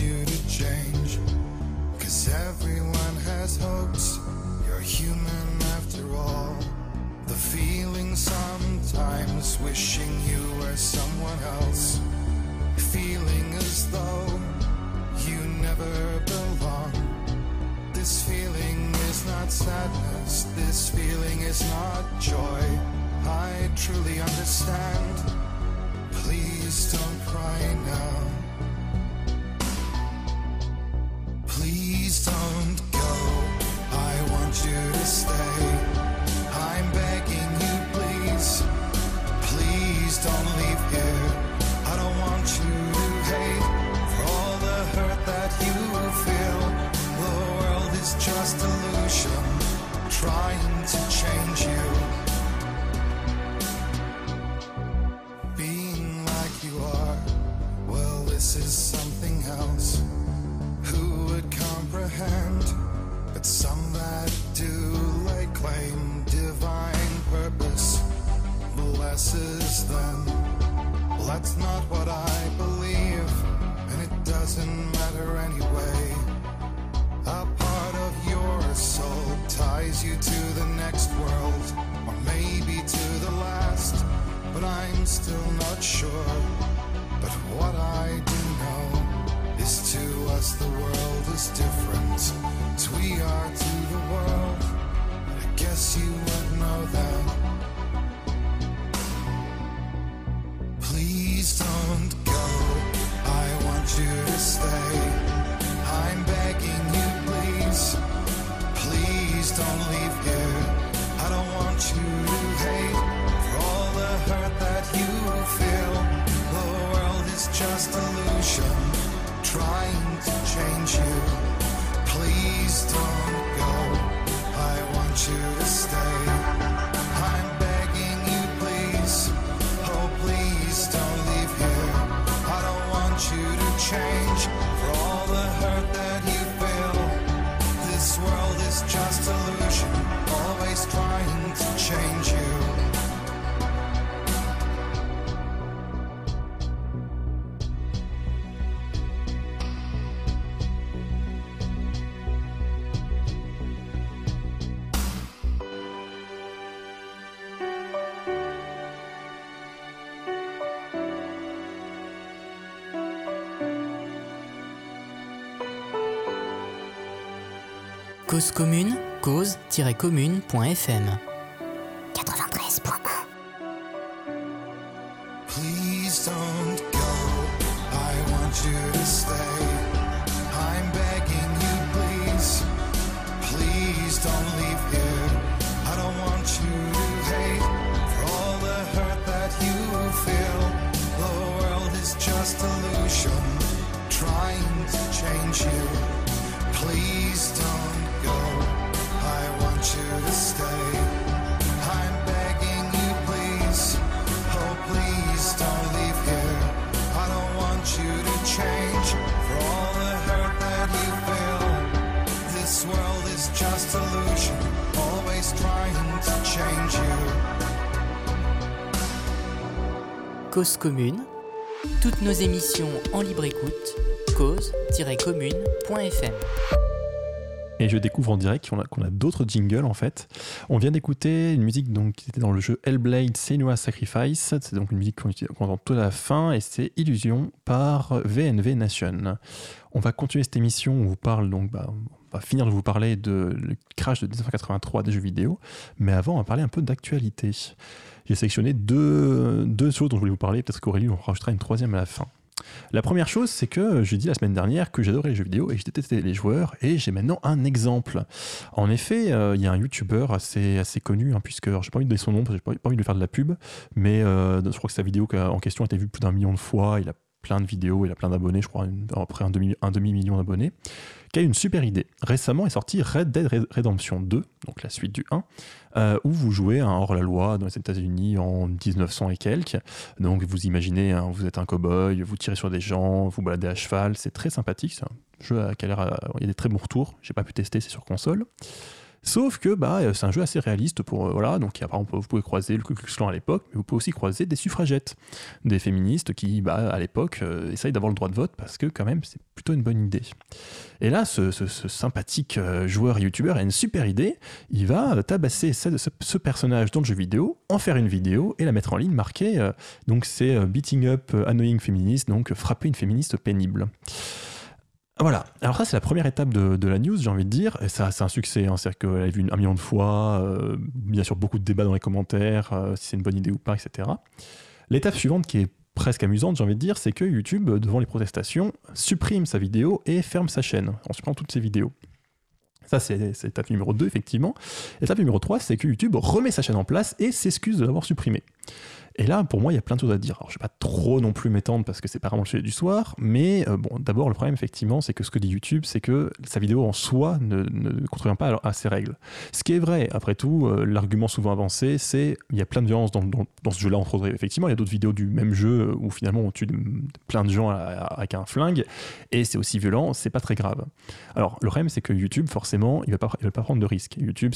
you Cause commune, cause-commune.fm 93.1 Please don't go, I want you to stay. I'm begging you, please. Please don't leave here, I don't want you to hate. For all the hurt that you feel, the world is just illusion. Trying to change you, please don't. Cause commune, toutes nos émissions en libre écoute, cause-commune.fm. Et je découvre en direct qu'on a, a d'autres jingles en fait. On vient d'écouter une musique donc, qui était dans le jeu Hellblade Senua Sacrifice. C'est donc une musique qu'on entend tout à la fin et c'est Illusion par VNV Nation. On va continuer cette émission. On vous parle donc, bah, va finir de vous parler de crash de 1983 des jeux vidéo. Mais avant, on va parler un peu d'actualité. J'ai sélectionné deux, deux choses dont je voulais vous parler. Peut-être qu'Aurélie en rajoutera une troisième à la fin. La première chose, c'est que j'ai dit la semaine dernière que j'adorais les jeux vidéo et je détestais les joueurs, et j'ai maintenant un exemple. En effet, euh, il y a un YouTuber assez, assez connu, hein, puisque j'ai pas envie de donner son nom, parce que j'ai pas, envie de lui faire de la pub, mais euh, je crois que sa vidéo en question a été vue plus d'un million de fois. Il a plein de vidéos, il a plein d'abonnés, je crois, à peu près un demi-million d'abonnés, qui une super idée. Récemment est sorti Red Dead Red- Redemption 2, donc la suite du 1, euh, où vous jouez un hors-la-loi dans les États-Unis en 1900 et quelques. Donc vous imaginez, hein, vous êtes un cow-boy, vous tirez sur des gens, vous baladez à cheval, c'est très sympathique, c'est un jeu à- qui a l'air, il y a des très bons retours, j'ai pas pu tester, c'est sur console. Sauf que bah, euh, c'est un jeu assez réaliste pour euh, voilà donc vous pouvez croiser le Ku à l'époque mais vous pouvez aussi croiser des suffragettes. Des féministes qui bah, à l'époque euh, essayent d'avoir le droit de vote parce que quand même c'est plutôt une bonne idée. Et là ce, sympathique joueur youtubeur a une super idée. Il va tabasser ce, ce- personnage dans le jeu vidéo en faire une vidéo et la mettre en ligne marquée donc c'est beating up annoying féministe donc frapper une féministe pénible voilà, alors ça c'est la première étape de, la news, j'ai envie de dire, et ça c'est un succès, hein. c'est-à-dire qu'elle a vu un million de fois, euh, bien sûr beaucoup de débats dans les commentaires, euh, si c'est une bonne idée ou pas, etc. L'étape suivante qui est presque amusante, j'ai envie de dire, c'est que YouTube, devant les protestations, supprime sa vidéo et ferme sa chaîne, en supprimant toutes ses vidéos. Ça, c'est c'est l'étape numéro 2, effectivement. L'étape numéro 3, c'est que YouTube remet sa chaîne en place et s'excuse de l'avoir supprimée. Et là, pour moi, il y a plein de choses à dire. Alors, je ne vais pas trop non plus m'étendre parce que c'est pas vraiment le sujet du soir, mais euh, bon, d'abord, le problème, effectivement, c'est que ce que dit YouTube, c'est que sa vidéo en soi ne, ne contrevient pas à, ses règles. Ce qui est vrai, après tout, euh, l'argument souvent avancé, c'est il y a plein de violence dans, ce jeu-là, entre autres. Effectivement, il y a d'autres vidéos du même jeu où finalement on tue plein de gens avec un flingue, et c'est aussi violent, c'est pas très grave. Alors, le problème, c'est que YouTube, forcément, il ne il va pas prendre de risques. YouTube,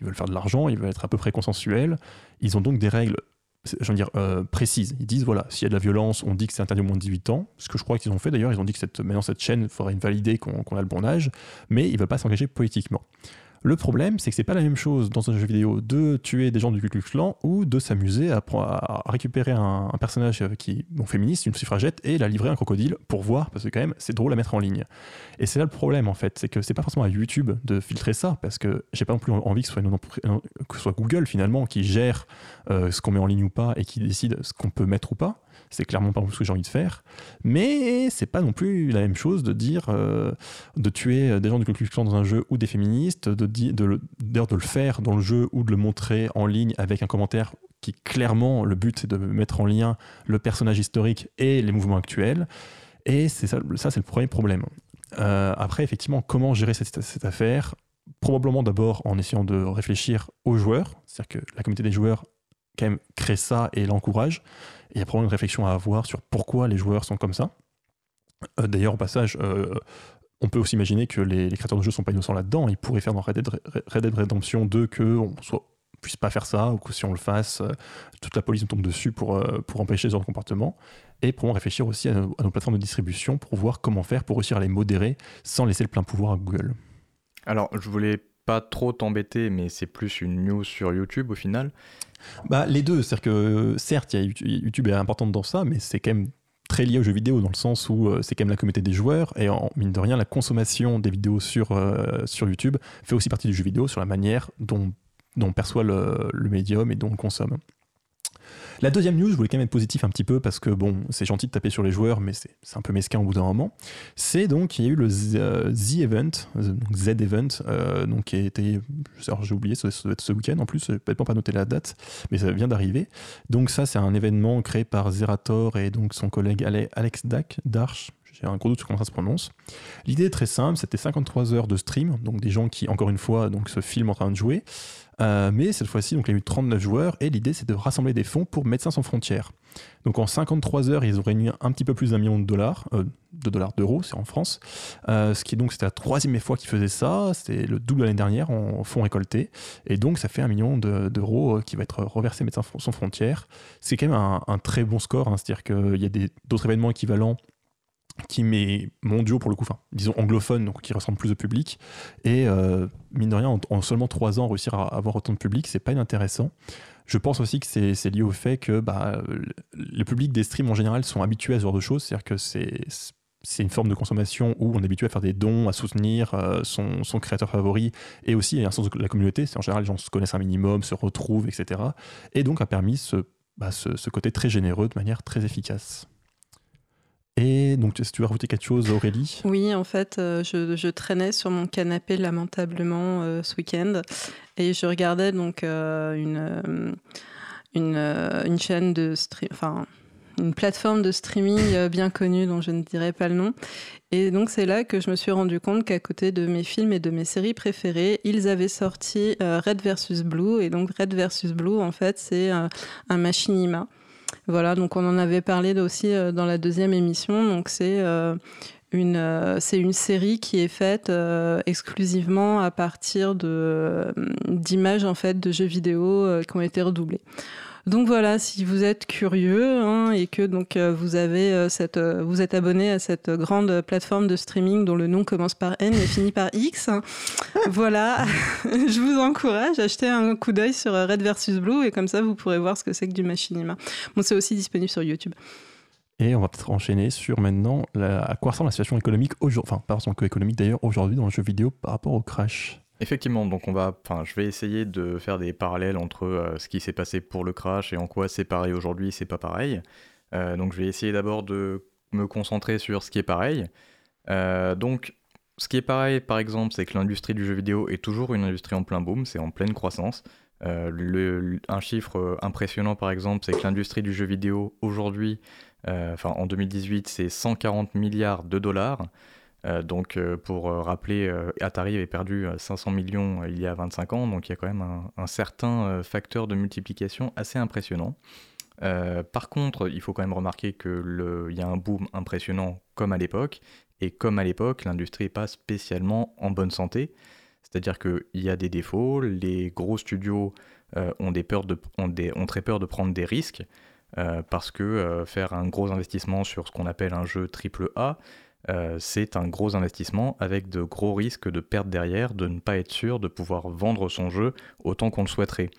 ils veulent faire de l'argent, ils veulent être à peu près consensuels. Ils ont donc des règles, veux dire, euh, précises. Ils disent, voilà, s'il y a de la violence, on dit que c'est interdit au moins de 18 ans. Ce que je crois qu'ils ont fait d'ailleurs, ils ont dit que cette, maintenant cette chaîne, il faudrait valider qu'on qu'on a le bon âge, mais ils ne veulent pas s'engager politiquement. Le problème, c'est que c'est pas la même chose dans un jeu vidéo de tuer des gens du Ku Klux Klan ou de s'amuser à, récupérer un, personnage qui bon, féministe, une suffragette, et la livrer à un crocodile pour voir, parce que quand même, c'est drôle à mettre en ligne. Et c'est là le problème, en fait, c'est que c'est pas forcément à YouTube de filtrer ça, parce que j'ai pas non plus envie que ce soit, une entreprise- que ce soit Google, finalement, qui gère euh, ce qu'on met en ligne ou pas et qui décide ce qu'on peut mettre ou pas. C'est clairement pas ce que j'ai envie de faire. Mais c'est pas non plus la même chose de dire euh, de tuer des gens du Ku dans un jeu ou des féministes, de, de, le- d'ailleurs de le faire dans le jeu ou de le montrer en ligne avec un commentaire qui clairement le but c'est de mettre en lien le personnage historique et les mouvements actuels. Et c'est ça, ça c'est le premier problème. Euh, après, effectivement, comment gérer cette, cette affaire? Probablement d'abord en essayant de réfléchir aux joueurs, c'est-à-dire que la communauté des joueurs quand même crée ça et l'encourage. Il y a probablement une réflexion à avoir sur pourquoi les joueurs sont comme ça. Euh, D'ailleurs, au passage, euh, on peut aussi imaginer que les, créateurs de jeux sont pas innocents là-dedans. Ils pourraient faire dans Red Dead, Red Dead Redemption 2 qu'on soit puisse pas faire ça ou que si on le fasse, euh, toute la police nous tombe dessus pour, pour empêcher ce genre de comportement. Et pour réfléchir aussi à nos plateformes de distribution pour voir comment faire pour réussir à les modérer sans laisser le plein pouvoir à Google. Alors, je voulais pas trop t'embêter, mais c'est plus une news sur YouTube au final. Bah, les deux, c'est-à-dire que certes, YouTube, est importante dans ça, mais c'est quand même très lié aux jeux vidéo dans le sens où euh, c'est quand même la communauté des joueurs et en mine de rien, la consommation des vidéos sur, euh, YouTube fait aussi partie du jeu vidéo sur la manière dont, dont on perçoit le, le médium et dont on le consomme. La deuxième news, je voulais quand même être positif un petit peu parce que bon, c'est gentil de taper sur les joueurs, mais c'est un peu mesquin au bout d'un moment. C'est donc qu'il y a eu le Z, euh, Event, euh, donc Z Event, euh, donc qui a été, j'ai oublié, ça, doit être ce week-end en plus, peut-être pas noté la date, mais ça vient d'arriver. Donc ça, c'est un événement créé par Zerator et donc son collègue Ale- Alex Dak, Darch. J'ai un gros doute sur comment ça se prononce. L'idée est très simple, c'était 53 heures de stream, donc des gens qui, encore une fois, donc, se filment en train de jouer. Euh, mais cette fois-ci, donc, il y a eu 39 joueurs et l'idée c'est de rassembler des fonds pour Médecins sans frontières. Donc en 53 heures, ils ont réuni un petit peu plus d'un million de dollars, euh, de dollars d'euros, c'est en France. Euh, ce qui est donc c'était la troisième fois qu'ils faisaient ça, c'était le double l'année dernière en fonds récoltés. Et donc ça fait un million de- d'euros qui va être reversé Médecins sans frontières. C'est quand même un, très bon score, hein, c'est-à-dire qu'il y a d'autres événements équivalents qui met mondiaux pour le coup, disons anglophones, donc qui ressemblent plus au public. Et euh, mine de rien, en, en seulement trois ans, réussir à avoir autant de public, c'est pas inintéressant. Je pense aussi que c'est lié au fait que bah, le- le public des streams en général sont habitués à ce genre de choses, c'est-à-dire que c'est une forme de consommation où on est habitué à faire des dons, à soutenir euh, son, créateur favori, et aussi il y a un sens de la communauté. C'est en général les gens se connaissent un minimum, se retrouvent, etc. Et donc a permis bah, ce côté très généreux de manière très efficace. Et donc, si tu veux rajouter quelque chose, Aurélie Oui, en fait, euh, je, traînais sur mon canapé lamentablement euh, ce week-end et je regardais donc euh, une, une, chaîne de stream, enfin une plateforme de streaming bien connue dont je ne dirai pas le nom. Et donc c'est là que je me suis rendu compte qu'à côté de mes films et de mes séries préférées, ils avaient sorti Red versus Blue. Et donc Red versus Blue, en fait, c'est un machinima. Voilà, donc on en avait parlé aussi euh, dans la deuxième émission. Donc c'est euh, une, euh, une série qui est faite exclusivement à partir d'images en fait de jeux vidéo qui ont été redoublées. Donc voilà, si vous êtes curieux hein, et que donc euh, vous avez euh, cette, euh, vous êtes abonné à cette grande plateforme de streaming dont le nom commence par N et finit par X, hein, [laughs] voilà, [laughs] je vous encourage à jeter un coup d'œil sur Red versus Blue et comme ça vous pourrez voir ce que c'est que du machinima. Bon, c'est aussi disponible sur YouTube. Et on va peut-être enchaîner sur maintenant la- à quoi ressemble la situation économique aujourd'hui, enfin pas économique d'ailleurs, aujourd'hui dans le jeu vidéo par rapport au crash. Effectivement, donc on je vais essayer de faire des parallèles entre euh, ce qui s'est passé pour le crash et en quoi c'est pareil aujourd'hui, c'est pas pareil. Euh, donc je vais essayer d'abord de me concentrer sur ce qui est pareil. Euh, donc ce qui est pareil, par exemple, c'est que l'industrie du jeu vidéo est toujours une industrie en plein boom, c'est en pleine croissance. Un chiffre impressionnant, par exemple, c'est que l'industrie du jeu vidéo aujourd'hui, enfin en 2018, c'est 140 milliards de dollars. Euh, donc, euh, pour euh, rappeler, Atari avait perdu euh, 500 millions il y a 25 ans, donc il y a quand même un, certain facteur de multiplication assez impressionnant. Par contre, il faut quand même remarquer qu'il y a un boom impressionnant comme à l'époque, et comme à l'époque, l'industrie n'est pas spécialement en bonne santé. C'est-à-dire qu'il y a des défauts, les gros studios ont, ont, très peur de prendre des risques, parce que faire un gros investissement sur ce qu'on appelle un jeu triple A, euh, c'est un gros investissement avec de gros risques de perte derrière, de ne pas être sûr de pouvoir vendre son jeu autant qu'on le souhaiterait.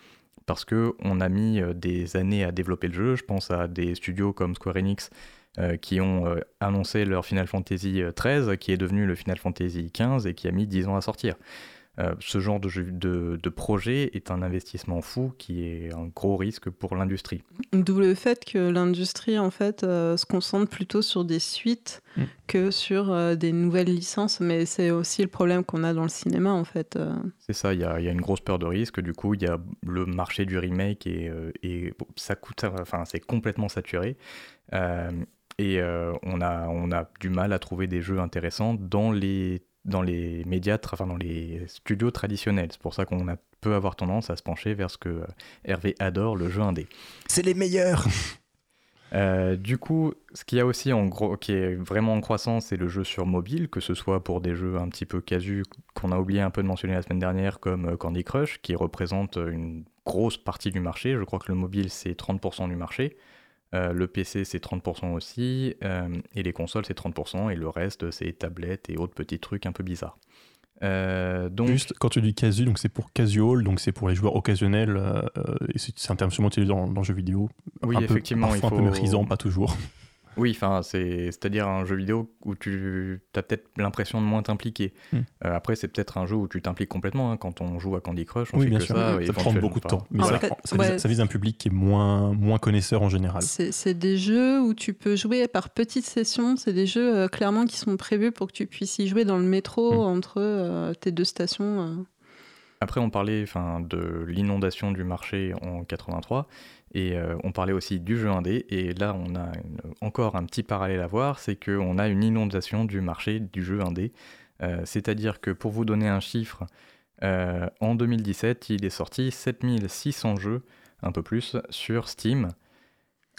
Parce que on a mis euh, des années à développer le jeu. Je pense à des studios comme Square Enix euh, qui ont annoncé leur Final Fantasy XIII, qui est devenu le Final Fantasy XV et qui a mis 10 ans à sortir. Euh, ce genre de, jeu- de, de projet est un investissement fou qui est un gros risque pour l'industrie. D'où le fait que l'industrie en fait euh, se concentre plutôt sur des suites Mm. que sur euh, des nouvelles licences, mais c'est aussi le problème qu'on a dans le cinéma en fait. euh. C'est ça, il y a, il y a une grosse peur de risque. Du coup, il y a le marché du remake et, euh, et bon, ça coûte, enfin, c'est complètement saturé. Euh, et euh, on, a, on a du mal à trouver des jeux intéressants dans les, dans les médias, enfin, dans les studios traditionnels. C'est pour ça qu'on a, peut avoir tendance à se pencher vers ce que euh, Hervé adore, le jeu indé. C'est les meilleurs [laughs] Euh, du coup, ce qu'il y a aussi en gros, qui est vraiment en croissance, c'est le jeu sur mobile, que ce soit pour des jeux un petit peu casus qu'on a oublié un peu de mentionner la semaine dernière, comme euh, Candy Crush, qui représente une grosse partie du marché. Je crois que le mobile, c'est 30% du marché. Euh, le PC, c'est 30% aussi. euh, et les consoles, c'est 30%. Et le reste, c'est tablettes et autres petits trucs un peu bizarres. Euh, donc, Juste quand tu dis casu, donc c'est pour casual, donc c'est pour les joueurs occasionnels, et c'est un terme sûrement utilisé dans, dans le jeu vidéo. oui, un peu, effectivement, il parfois faut... un peu méprisant, pas toujours. Oui, enfin, c'est, c'est-à-dire un jeu vidéo où tu as peut-être l'impression de moins t'impliquer. Hmm. Euh, après, c'est peut-être un jeu où tu t'impliques complètement. hein. Quand on joue à Candy Crush, on Oui, fait bien que sûr. ça. Et prend beaucoup de temps. Mais ça, fait, ça vise, ouais. ça vise un public qui est moins, moins connaisseur en général. C'est des jeux où tu peux jouer par petites sessions. C'est des jeux euh, clairement qui sont prévus pour que tu puisses y jouer dans le métro Mm. entre euh, tes deux stations. euh. Après, on parlait enfin, de l'inondation du marché en 83 et euh, on parlait aussi du jeu indé. Et là, on a une- encore un petit parallèle à voir c'est qu'on a une inondation du marché du jeu indé. Euh, C'est-à-dire que pour vous donner un chiffre, euh, en 2017, il est sorti 7600 jeux, un peu plus, sur Steam.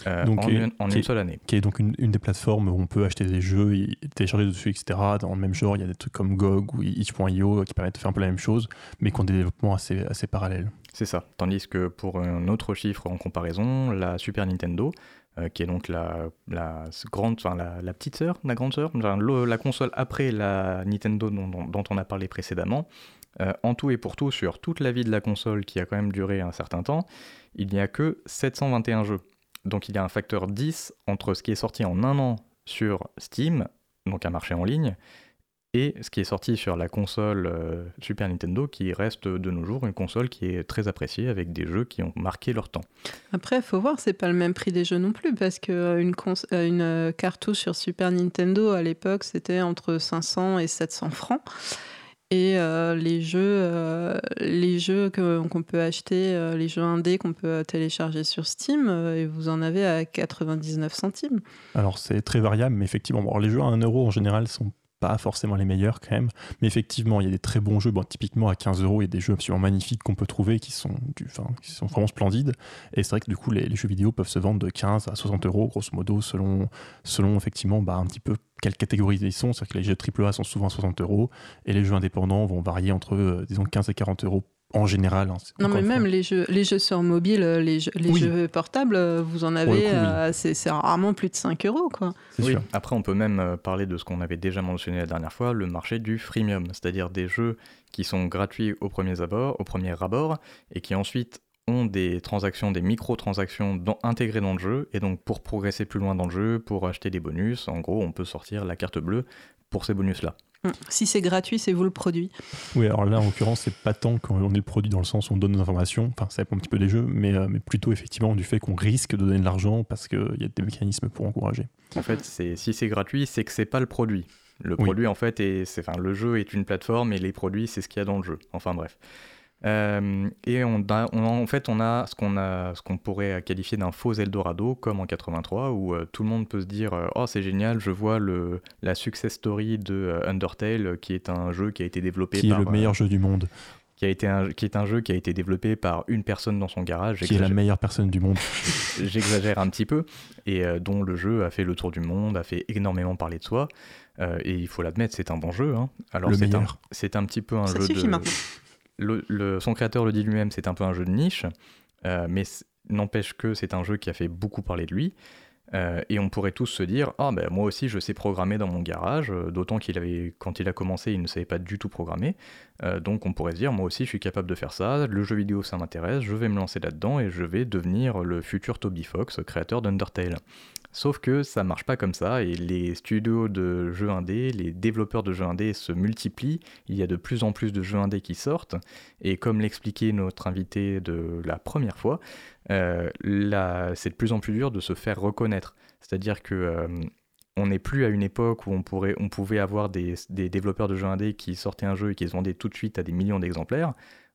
euh, Donc, en, est- une, en qui une est- seule année. qui est donc une, une des plateformes où on peut acheter des jeux télécharger dessus, etc. Dans le même genre, il y a des trucs comme GOG ou itch.io qui permettent de faire un peu la même chose, mais qui ont des développements assez, assez parallèles. C'est ça. Tandis que pour un autre chiffre en comparaison, la Super Nintendo euh, qui est donc la, grande, enfin la, petite sœur, la grande sœur, la console après la Nintendo dont on a parlé précédemment. Euh, en tout et pour tout, sur toute la vie de la console qui a quand même duré un certain temps, il n'y a que 721 jeux. Donc il y a un facteur 10 entre ce qui est sorti en un an sur Steam, donc un marché en ligne, et ce qui est sorti sur la console euh, Super Nintendo, qui reste de nos jours une console qui est très appréciée avec des jeux qui ont marqué leur temps. Après, il faut voir, c'est pas le même prix des jeux non plus, parce qu'une une euh, cartouche sur Super Nintendo à l'époque, c'était entre 500 et 700 francs. Et euh, les jeux, euh, les jeux que- qu'on peut acheter, euh, les jeux indés qu'on peut télécharger sur Steam, euh, et vous en avez à 99 centimes. Alors c'est très variable, mais effectivement, bon, les jeux à 1 euro en général sont pas forcément les meilleurs quand même, mais effectivement il y a des très bons jeux, bon, typiquement à 15 euros il y des jeux absolument magnifiques qu'on peut trouver qui sont, du, enfin, qui sont vraiment splendides, et c'est vrai que du coup les, les jeux vidéo peuvent se vendre de 15 à 60 euros grosso modo selon, selon effectivement bah, un petit peu quelle catégorie ils sont, c'est-à-dire que les jeux AAA sont souvent à 60 euros, et les jeux indépendants vont varier entre euh, disons 15 et 40 euros en général. hein. Non, mais même les jeux, les jeux sur mobile, euh, les jeux, les Oui. jeux portables, euh, vous en avez, oui. euh, c'est rarement plus de 5 euros, quoi. Oui, sûr. Après, on peut même parler de ce qu'on avait déjà mentionné la dernière fois, le marché du freemium, c'est-à-dire des jeux qui sont gratuits au premier abord, au premier abord, et qui ensuite ont des transactions, des microtransactions dans- intégrées dans le jeu, et donc pour progresser plus loin dans le jeu, pour acheter des bonus, en gros, on peut sortir la carte bleue pour ces bonus-là. Mm. Si c'est gratuit, c'est vous le produit. Oui, alors là, en l'occurrence, c'est pas tant qu'on est le produit dans le sens où on donne nos informations, enfin, ça dépend un petit peu des jeux, mais, euh, mais plutôt effectivement du fait qu'on risque de donner de l'argent parce qu'il y a des mécanismes pour encourager. En fait, c'est si c'est gratuit, c'est que c'est pas le produit. Le Oui. produit, en fait, est, c'est- enfin, le jeu est une plateforme et les produits, c'est ce qu'il y a dans le jeu. Enfin bref. Euh, et on a, on a- en fait, on a ce qu'on a, ce qu'on pourrait qualifier d'un faux Eldorado, comme en 83, où euh, tout le monde peut se dire, euh, oh c'est génial, je vois le, la success story de Undertale, qui est un jeu qui a été développé Qui est par, le euh, meilleur jeu du monde, qui a été un, qui est un jeu qui a été développé par une personne dans son garage. qui est la meilleure personne du monde. [laughs] j'exagère un petit peu, et euh, dont le jeu a fait le tour du monde, a fait énormément parler de soi. Euh, et il faut l'admettre, c'est un bon jeu. hein. Alors Le c'est un, meilleur. c'est un petit peu un Ça jeu suffit de. maintenant. Son créateur le dit lui-même, c'est un peu un jeu de niche, euh, mais n'empêche que c'est un jeu qui a fait beaucoup parler de lui. Euh, et on pourrait tous se dire, ah ben moi aussi je sais programmer dans mon garage, euh, d'autant qu'il avait, quand il a commencé, il ne savait pas du tout programmer. Euh, donc on pourrait dire, moi aussi je suis capable de faire ça, le jeu vidéo ça m'intéresse, je vais me lancer là-dedans et je vais devenir le futur Toby Fox, créateur d'Undertale. Sauf que ça marche pas comme ça et les studios de jeux indés, les développeurs de jeux indés se multiplient, il y a de plus en plus de jeux indés qui sortent et comme l'expliquait notre invité de la première fois, euh, c'est de plus en plus dur de se faire reconnaître. C'est-à-dire que euh, on n'est plus à une époque où on, pourrait, on pouvait avoir des, développeurs de jeux indés qui sortaient un jeu et qui se vendaient tout de suite à des millions d'exemplaires.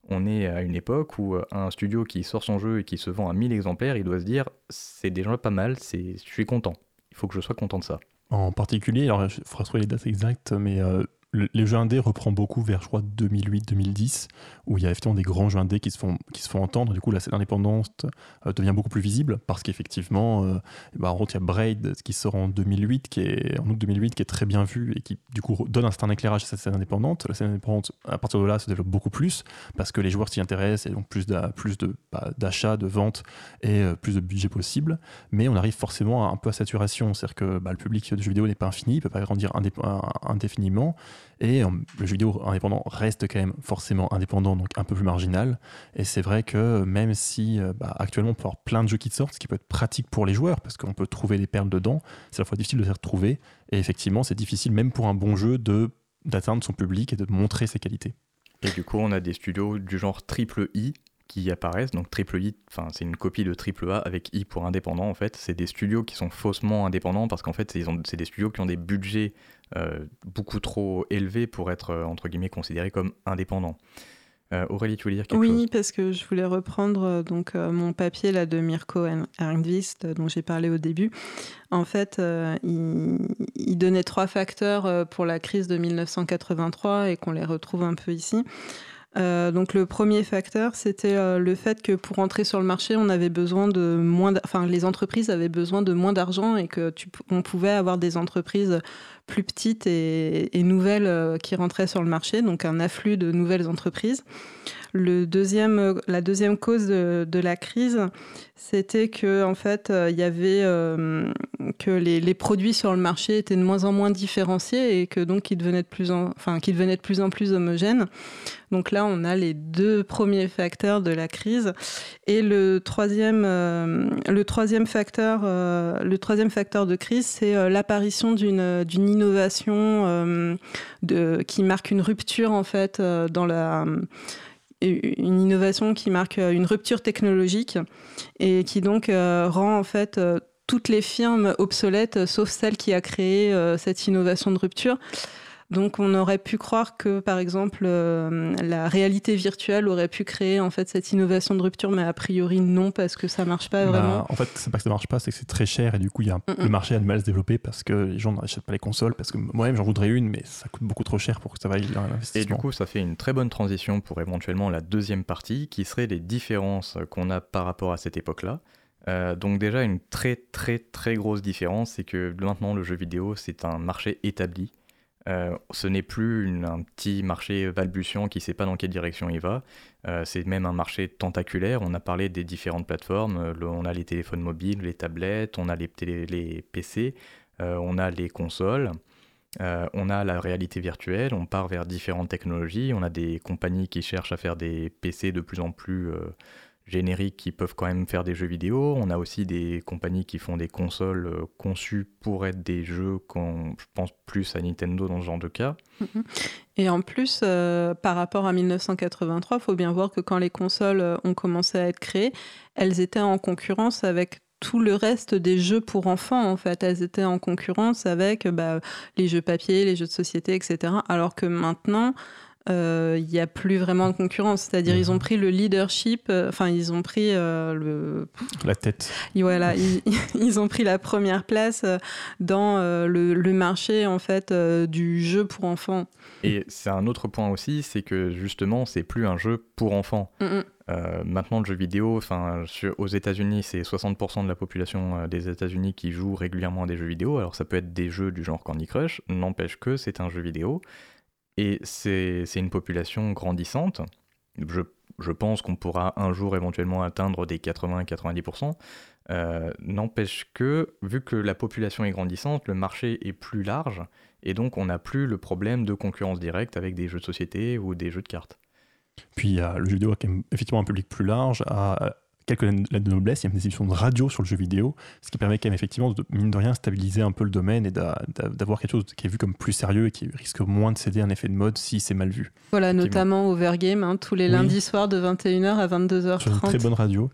On est à une époque où euh, un studio qui sort son jeu et qui se vend à 1000 exemplaires, il doit se dire c'est déjà pas mal, je suis content. Il faut que je sois content de ça. En particulier, alors il faudra trouver les dates exactes, mais euh, les jeux indés reprend beaucoup vers, je crois, 2008-2010, où il y a effectivement des grands jeux indés qui se font, qui se font entendre. Du coup, la scène indépendante euh, devient beaucoup plus visible, parce qu'effectivement, bah, en gros, il y a Braid qui sort en 2008, qui est, en août 2008, qui est très bien vu et qui, du coup, donne un certain éclairage à cette scène indépendante. La scène indépendante, à partir de là, se développe beaucoup plus, parce que les joueurs s'y intéressent, et donc plus d'a- plus de- bah, d'achats, de ventes et euh, plus de budget possible mais on arrive forcément à un peu à saturation. C'est-à-dire que bah, le public de jeux vidéo n'est pas infini, il ne peut pas grandir indéfiniment, et euh, le jeu vidéo indépendant reste quand même forcément indépendant, donc un peu plus marginal. Et c'est vrai que même si euh, bah, actuellement on peut avoir plein de jeux qui sortent, ce qui peut être pratique pour les joueurs, parce qu'on peut trouver des perles dedans, c'est à la fois difficile de les retrouver, et effectivement c'est difficile même pour un bon jeu de d'atteindre son public et de montrer ses qualités. Et du coup, on a des studios du genre triple I qui apparaissent. Donc triple I, enfin c'est une copie de triple A avec I pour indépendant en fait. C'est des studios qui sont faussement indépendants parce qu'en fait c'est- des studios qui ont des budgets beaucoup trop élevés pour être euh, entre guillemets considérés comme indépendants. Euh, Aurélie, tu voulais dire quelque Oui, chose? parce que je voulais reprendre euh, donc euh, mon papier là de Mirko Ernvist euh, dont j'ai parlé au début. En fait, euh, il, il donnait trois facteurs euh, pour la crise de 1983 et qu'on les retrouve un peu ici. Euh, donc le premier facteur, c'était euh, le fait que pour entrer sur le marché, on avait besoin de moins, enfin les entreprises avaient besoin de moins d'argent et que on pouvait avoir des entreprises plus petites et, et nouvelles euh, qui rentraient sur le marché, donc un afflux de nouvelles entreprises. Le deuxième, euh, la deuxième cause de, la crise, c'était que en fait, euh, il y avait euh, que les, produits sur le marché étaient de moins en moins différenciés et que donc ils devenaient de plus en, enfin, qu'ils devenaient de plus en plus homogènes. Donc là, on a les deux premiers facteurs de la crise. Et le troisième, le troisième facteur, le troisième facteur de crise, c'est l'apparition d'une d'une innovation de, qui marque une rupture en fait dans la une innovation qui marque euh, une rupture technologique et qui donc euh, rend en fait euh, toutes les firmes obsolètes, sauf celle qui a créé cette innovation de rupture. Donc on aurait pu croire que par exemple euh, la réalité virtuelle aurait pu créer en fait cette innovation de rupture, mais a priori non parce que ça marche pas Bah, vraiment. en fait, c'est pas que ça marche pas, c'est que c'est très cher et du coup, il y a un- le marché a du mal à se développer parce que les gens n'achètent pas les consoles. Parce que moi-même, j'en voudrais une, mais ça coûte beaucoup trop cher pour que ça vaille Et du l'investissement. coup, ça fait une très bonne transition pour éventuellement la deuxième partie, qui serait les différences qu'on a par rapport à cette époque-là. Euh, donc déjà, une très très très grosse différence, c'est que maintenant le jeu vidéo, c'est un marché établi. Euh, ce n'est plus un petit marché balbutiant qui ne sait pas dans quelle direction il va. Euh, c'est même un marché tentaculaire. On a parlé des différentes plateformes. Euh, on a les téléphones mobiles, les tablettes, on a les, PC, on a les consoles. On a la réalité virtuelle, on part vers différentes technologies, on a des compagnies qui cherchent à faire des PC de plus en plus génériques qui peuvent quand même faire des jeux vidéo, on a aussi des compagnies qui font des consoles euh, conçues pour être des jeux, qu'on, je pense plus à Nintendo dans ce genre de cas. Et en plus, euh, par rapport à 1983, il faut bien voir que quand les consoles euh, ont commencé à être créées, elles étaient en concurrence avec tout le reste des jeux pour enfants, en fait. Elles étaient en concurrence avec bah, les jeux papier, les jeux de société, etc. Alors que maintenant, il n'y a plus vraiment de concurrence. C'est-à-dire, ils ont pris le leadership, euh, enfin, ils ont pris euh, le, La tête. et Voilà, ils, [laughs] ils ont pris la première place euh, dans euh, le, le marché en fait euh, du jeu pour enfants. Et c'est un autre point aussi, c'est que justement, c'est plus un jeu pour enfants. Mm, mm. Euh, maintenant, le jeu vidéo, enfin, aux États-Unis, c'est 60% de la population euh, des États-Unis qui joue régulièrement à des jeux vidéo. Alors, ça peut être des jeux du genre Candy Crush, n'empêche que c'est un jeu vidéo. Et c'est une population grandissante. Je, je pense qu'on pourra un jour éventuellement atteindre des 80-90%. Euh, n'empêche que, vu que la population est grandissante, le marché est plus large. Et donc, on n'a plus le problème de concurrence directe avec des jeux de société ou des jeux de cartes. Puis il y a le jeu vidéo quand même effectivement un public plus large, quelques lettres de noblesse, il y a une émission de radio sur le jeu vidéo, ce qui permet quand même effectivement de, mine de rien, stabiliser un peu le domaine et d'a- d'a- d'avoir quelque chose qui est vu comme plus sérieux et qui risque moins de céder à un effet de mode si c'est mal vu. Voilà, notamment Overgame, hein, tous les Oui. lundis soirs de 21h à Sur une très 22h30. bonne radio.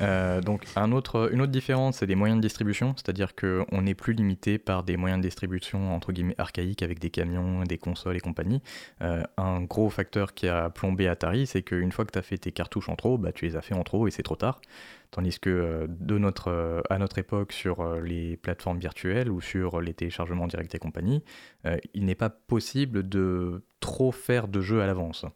Euh, donc une autre différence, c'est les moyens de distribution, c'est-à-dire qu'on n'est plus limité par des moyens de distribution entre guillemets archaïques avec des camions, des consoles et compagnie. Euh, un gros facteur qui a plombé Atari, c'est qu'une fois que tu as fait tes cartouches en trop, bah, tu les as fait en trop et c'est trop tard. Tandis que euh, notre, à notre époque, sur les plateformes virtuelles ou sur les téléchargements directs et compagnie, il n'est pas possible de trop faire de jeux à l'avance.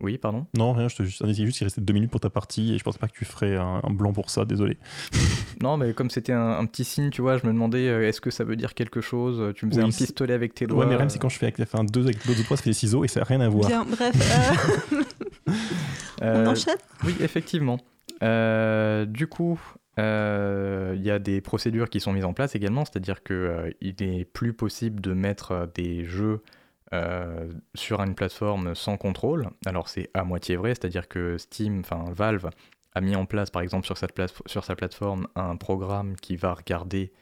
Oui, pardon? Non, rien, je te juste, indiquais juste qu'il restait deux minutes pour ta partie et je pensais pas que tu ferais un, un blanc pour ça, désolé. [laughs] Non, mais comme c'était un, un petit signe, tu vois, je me demandais euh, est-ce que ça veut dire quelque chose? Tu me faisais Oui, un pistolet avec tes doigts. Ouais, mais même c'est quand je fais avec enfin, deux avec d'autres doigts, ça fait des ciseaux et ça n'a rien à voir. Bien, bref, euh, [laughs] Euh, on enchaîne? Oui, effectivement. Euh, du coup, euh, il y a des procédures qui sont mises en place également, c'est-à-dire qu'il n'est plus possible de mettre euh, des jeux euh, sur une plateforme sans contrôle. Alors c'est à moitié vrai, c'est-à-dire que Steam, enfin Valve, a mis en place par exemple sur, sa plateforme un programme qui va regarder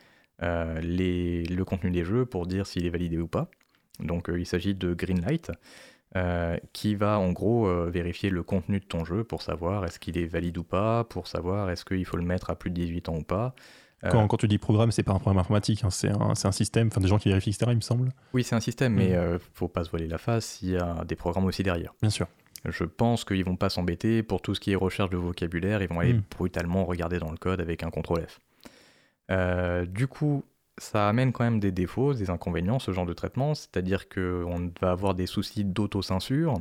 euh, le contenu des jeux pour dire s'il est validé ou pas. Donc euh, il s'agit de Greenlight. qui va en gros vérifier le contenu de ton jeu pour savoir est-ce qu'il est valide ou pas, pour savoir est-ce qu'il faut le mettre à plus de 18 ans ou pas. Euh, Quand, quand tu dis programme, c'est pas un programme informatique, hein, c'est un, système, enfin des gens qui vérifient, etc., il me semble. Oui, c'est un système, mais Mhm. euh, faut pas se voiler la face, il y a des programmes aussi derrière. Bien sûr. Je pense qu'ils vont pas s'embêter pour tout ce qui est recherche de vocabulaire, ils vont aller Mhm. brutalement regarder dans le code avec un CTRL F. Euh, du coup, ça amène quand même des défauts, des inconvénients, ce genre de traitement, c'est-à-dire qu'on va avoir des soucis d'autocensure.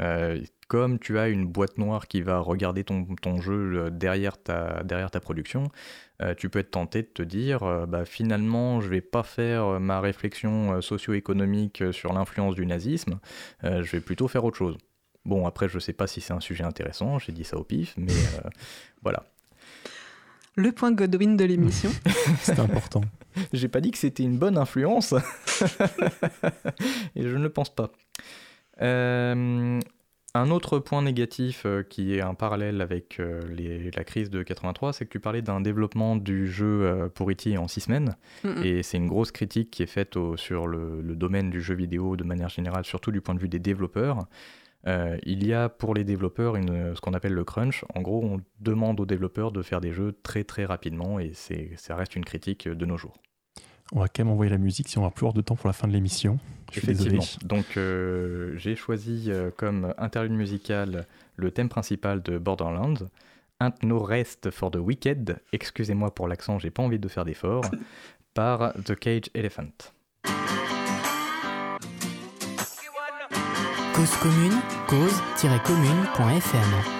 Euh, comme tu as une boîte noire qui va regarder ton, ton jeu euh, derrière ta, derrière ta production, euh, tu peux être tenté de te dire euh, bah, finalement, je vais pas faire ma réflexion socio-économique sur l'influence du nazisme, euh, je vais plutôt faire autre chose. Bon, après, je sais pas si c'est un sujet intéressant, j'ai dit ça au pif, mais euh, [laughs] voilà. Le point Godwin de l'émission. [laughs] C'est important. J'ai pas dit que c'était une bonne influence. [laughs] Et je ne le pense pas. Euh, un autre point négatif euh, qui est un parallèle avec euh, les- la crise de 83, c'est que tu parlais d'un développement du jeu euh, pour E.T. en six semaines. Et c'est une grosse critique qui est faite au- sur le, le domaine du jeu vidéo de manière générale, surtout du point de vue des développeurs. Il y a pour les développeurs une, ce qu'on appelle le crunch. En gros, on demande aux développeurs de faire des jeux très très rapidement et c'est, ça reste une critique de nos jours. On va quand même envoyer la musique si on va plus avoir de temps pour la fin de l'émission. Je suis désolé. Effectivement. Donc euh, j'ai choisi euh, comme interlude musical le thème principal de Borderlands. Ain't no rest for the wicked. Excusez-moi pour l'accent, j'ai pas envie de faire d'effort. [laughs] par The Cage Elephant. Cause commune, cause-commune.fm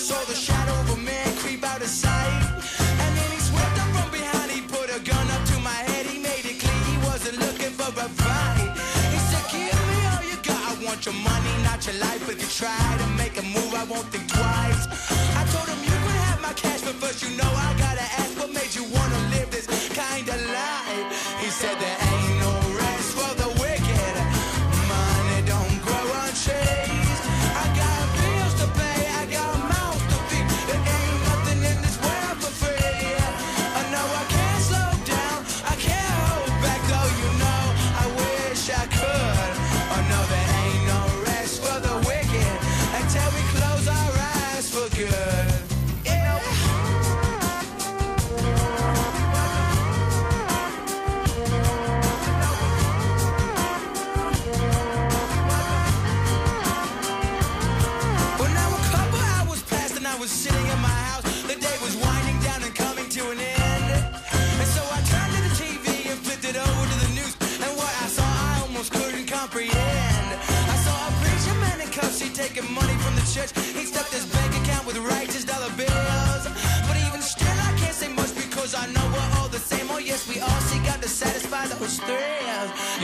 saw the shadow of a man creep out of sight. And then he swept up from behind, he put a gun up to my head, he made it clear he wasn't looking for a fight. He said, Give me all you got, I want your money, not your life. If you try to make a move, I won't think twice.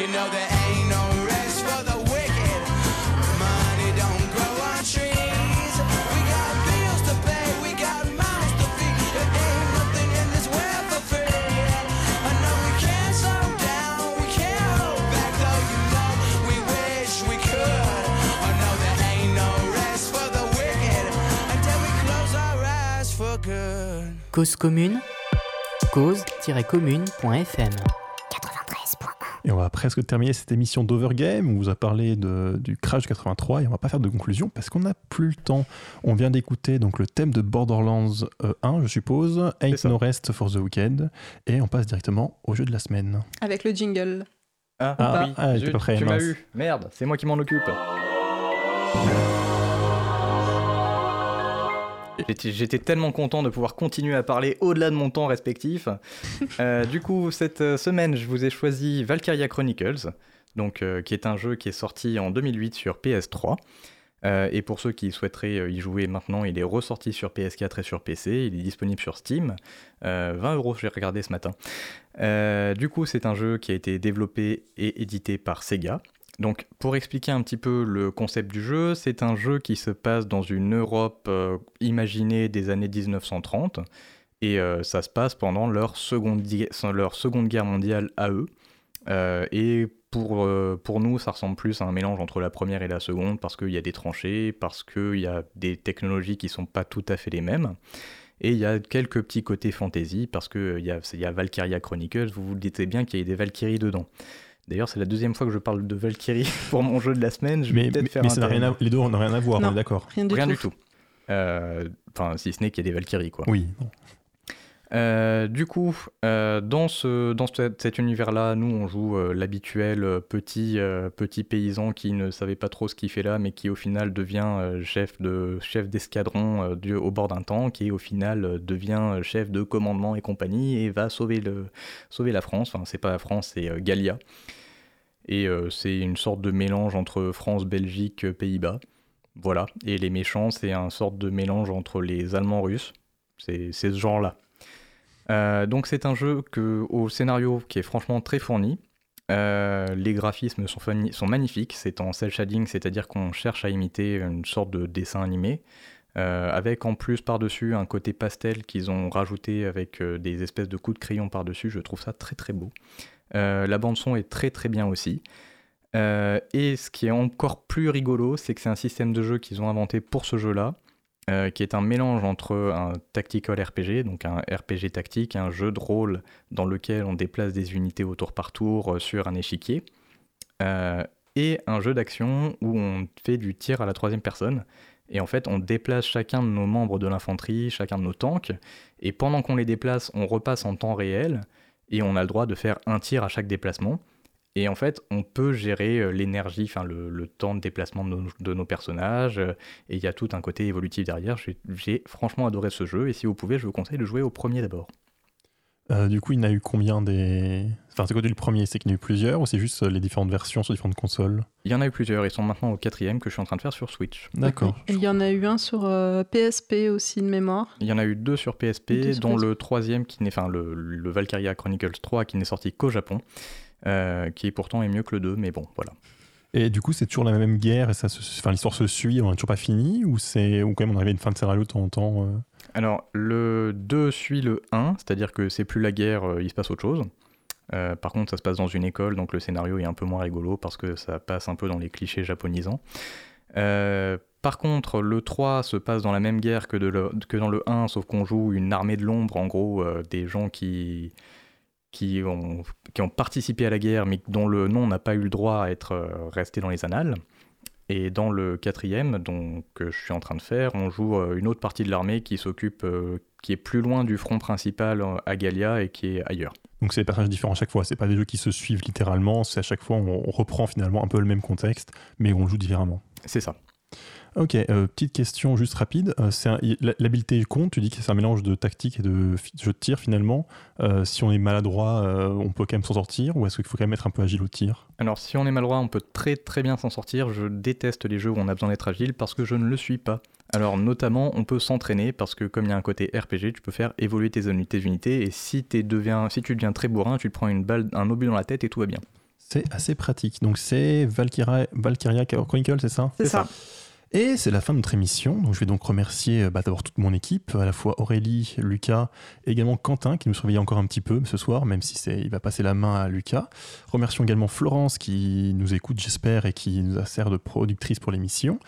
You know, for the wicked. Money don't grow on trees. We got bills to pay, we got mouths to feed. Nothing in this world for free. I know we can't slow down, we can't hold back, though you know we wish we could. I know there ain't no rest for the wicked until we close our eyes for good. Cause commune, cause-commune.fm 93.1 Et on va presque terminer cette émission d'Overgame. On vous a parlé de- du Crash 83 et on va pas faire de conclusion parce qu'on n'a plus le temps. On vient d'écouter donc le thème de Borderlands euh, 1, je suppose, Ain't. No Rest for the Weekend, et on passe directement au jeu de la semaine. Avec le jingle. Ah, Ah, oui, ah, tu m'as eu. Merde, c'est moi qui m'en occupe. J'étais- tellement content de pouvoir continuer à parler au-delà de mon temps respectif. Euh, du coup, cette euh, semaine, je vous ai choisi Valkyria Chronicles, donc, euh, qui est un jeu qui est sorti en 2008 sur PS3. Euh, et pour ceux qui souhaiteraient y jouer maintenant, il est ressorti sur PS4 et sur PC. Il est disponible sur Steam. Euh, 20 euros, j'ai regardé ce matin. Du coup, c'est un jeu qui a été développé et édité par Sega. Donc, pour expliquer un petit peu le concept du jeu, c'est un jeu qui se passe dans une Europe euh, imaginée des années 1930, et euh, ça se passe pendant leur seconde, leur seconde guerre mondiale à eux. Euh, et pour, pour nous, ça ressemble plus à un mélange entre la première et la seconde, parce qu'il y a des tranchées, parce qu'il y a des technologies qui sont pas tout à fait les mêmes. Et il y a quelques petits côtés fantasy, parce qu'il y a, y a Valkyria Chronicles, vous vous dites bien qu'il y a des Valkyries dedans. D'ailleurs, c'est la deuxième fois que je parle de Valkyrie [laughs] pour mon jeu de la semaine. Je vais Mais, faire mais un ça n'a rien à- les deux n'ont rien à voir, Non. on est d'accord. Rien du Rien tout. Euh, Enfin, si ce n'est qu'il y a des Valkyries, quoi. Oui. Euh, du coup, euh, dans, ce, dans ce- cet univers-là, nous, on joue euh, l'habituel petit, petit paysan qui ne savait pas trop ce qu'il fait là, mais qui au final devient chef de chef d'escadron au bord d'un tank et au final devient chef de commandement et compagnie et va sauver, le, sauver la France. Enfin, c'est pas la France, c'est Gallia. Et c'est une sorte de mélange entre France, Belgique, Pays-Bas. Voilà. Et les méchants, c'est un sorte de mélange entre les Allemands russes. C'est ce genre-là. Euh, donc c'est un jeu que, au scénario qui est franchement très fourni. Euh, les graphismes sont, sont magnifiques, c'est en cel shading, c'est-à-dire qu'on cherche à imiter une sorte de dessin animé, euh, avec en plus par-dessus un côté pastel qu'ils ont rajouté avec des espèces de coups de crayon par-dessus, je trouve ça très très beau. La bande son est très très bien aussi. Et ce qui est encore plus rigolo, c'est que c'est un système de jeu qu'ils ont inventé pour ce jeu-là, euh, qui est un mélange entre un tactical RPG, donc un RPG tactique, un jeu de rôle dans lequel on déplace des unités au tour par tour euh, sur un échiquier, euh, et un jeu d'action où on fait du tir à la troisième personne. Et en fait, on déplace chacun de nos membres de l'infanterie, chacun de nos tanks, et pendant qu'on les déplace, on repasse en temps réel, et on a le droit de faire un tir à chaque déplacement. Et en fait, on peut gérer euh, l'énergie, enfin le, le temps de déplacement de nos, de nos personnages, euh, et il y a tout un côté évolutif derrière. J'ai- franchement adoré ce jeu, et si vous pouvez, je vous conseille de jouer au premier d'abord. Euh, du coup, il y en a eu combien des. Enfin, c'est quoi le premier C'est qu'il y en a eu plusieurs ou c'est juste les différentes versions sur différentes consoles? Il y en a eu plusieurs, ils sont maintenant au quatrième que je suis en train de faire sur Switch. D'accord. Et Il y en a eu un sur euh, PSP aussi de mémoire. Il y en a eu deux sur PSP, Deux sur dont PSP. le troisième, qui n'est, enfin le, le Valkyria Chronicles 3, qui n'est sorti qu'au Japon, euh, qui pourtant est mieux que le 2, mais bon, voilà. Et du coup, c'est toujours la même guerre et ça enfin, l'histoire se suit, on n'a toujours pas fini ou, c'est... ou quand même on arrive à une fin de scénario de temps en temps euh Alors, le 2 suit le 1, c'est-à-dire que c'est plus la guerre, euh, il se passe autre chose. Euh, par contre, ça se passe dans une école, donc le scénario est un peu moins rigolo parce que ça passe un peu dans les clichés japonisants. Euh, par contre, le 3 se passe dans la même guerre que, de le- que dans le 1, sauf qu'on joue une armée de l'ombre, en gros, euh, des gens qui, qui, ont, qui ont participé à la guerre, mais dont le nom n'a pas eu le droit à être euh, resté dans les annales. Et dans le quatrième, donc, que je suis en train de faire, on joue euh, une autre partie de l'armée qui s'occupe, euh, qui est plus loin du front principal à Gallia et qui est ailleurs. Donc c'est des personnages différents à chaque fois, c'est pas des jeux qui se suivent littéralement, c'est à chaque fois on, on reprend finalement un peu le même contexte, mais on joue différemment. C'est ça. Ok, euh, petite question juste rapide. Euh, c'est L'habileté compte, tu dis que c'est un mélange de tactique et de jeu de tir finalement. Euh, si on est maladroit, euh, on peut quand même s'en sortir ou est-ce qu'il faut quand même être un peu agile au tir? Alors, si on est maladroit, on peut très très bien s'en sortir. Je déteste les jeux où on a besoin d'être agile parce que je ne le suis pas. Alors, notamment, on peut s'entraîner parce que, comme il y a un côté RPG, tu peux faire évoluer tes, uni- tes unités. Et si, deviens, si tu deviens très bourrin, tu te prends une balle, un obus dans la tête et tout va bien. C'est assez pratique. Donc c'est Valkyria, Valkyria Chronicle, c'est ça? C'est C'est ça. Et c'est la fin de notre émission. Donc je vais donc remercier euh, bah, d'abord toute mon équipe, à la fois Aurélie, Lucas et également Quentin qui nous surveillait encore un petit peu ce soir, même si il va passer la main à Lucas. Remercions également Florence qui nous écoute, j'espère, et qui nous a sert de productrice pour l'émission.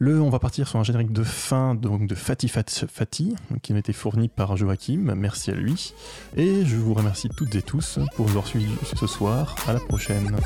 Le, on va partir sur un générique de fin donc de Fati Fat- Fati, qui m'a été fourni par Joachim. Merci à lui. Et je vous remercie toutes et tous pour nous avoir suivis ce soir. À la prochaine.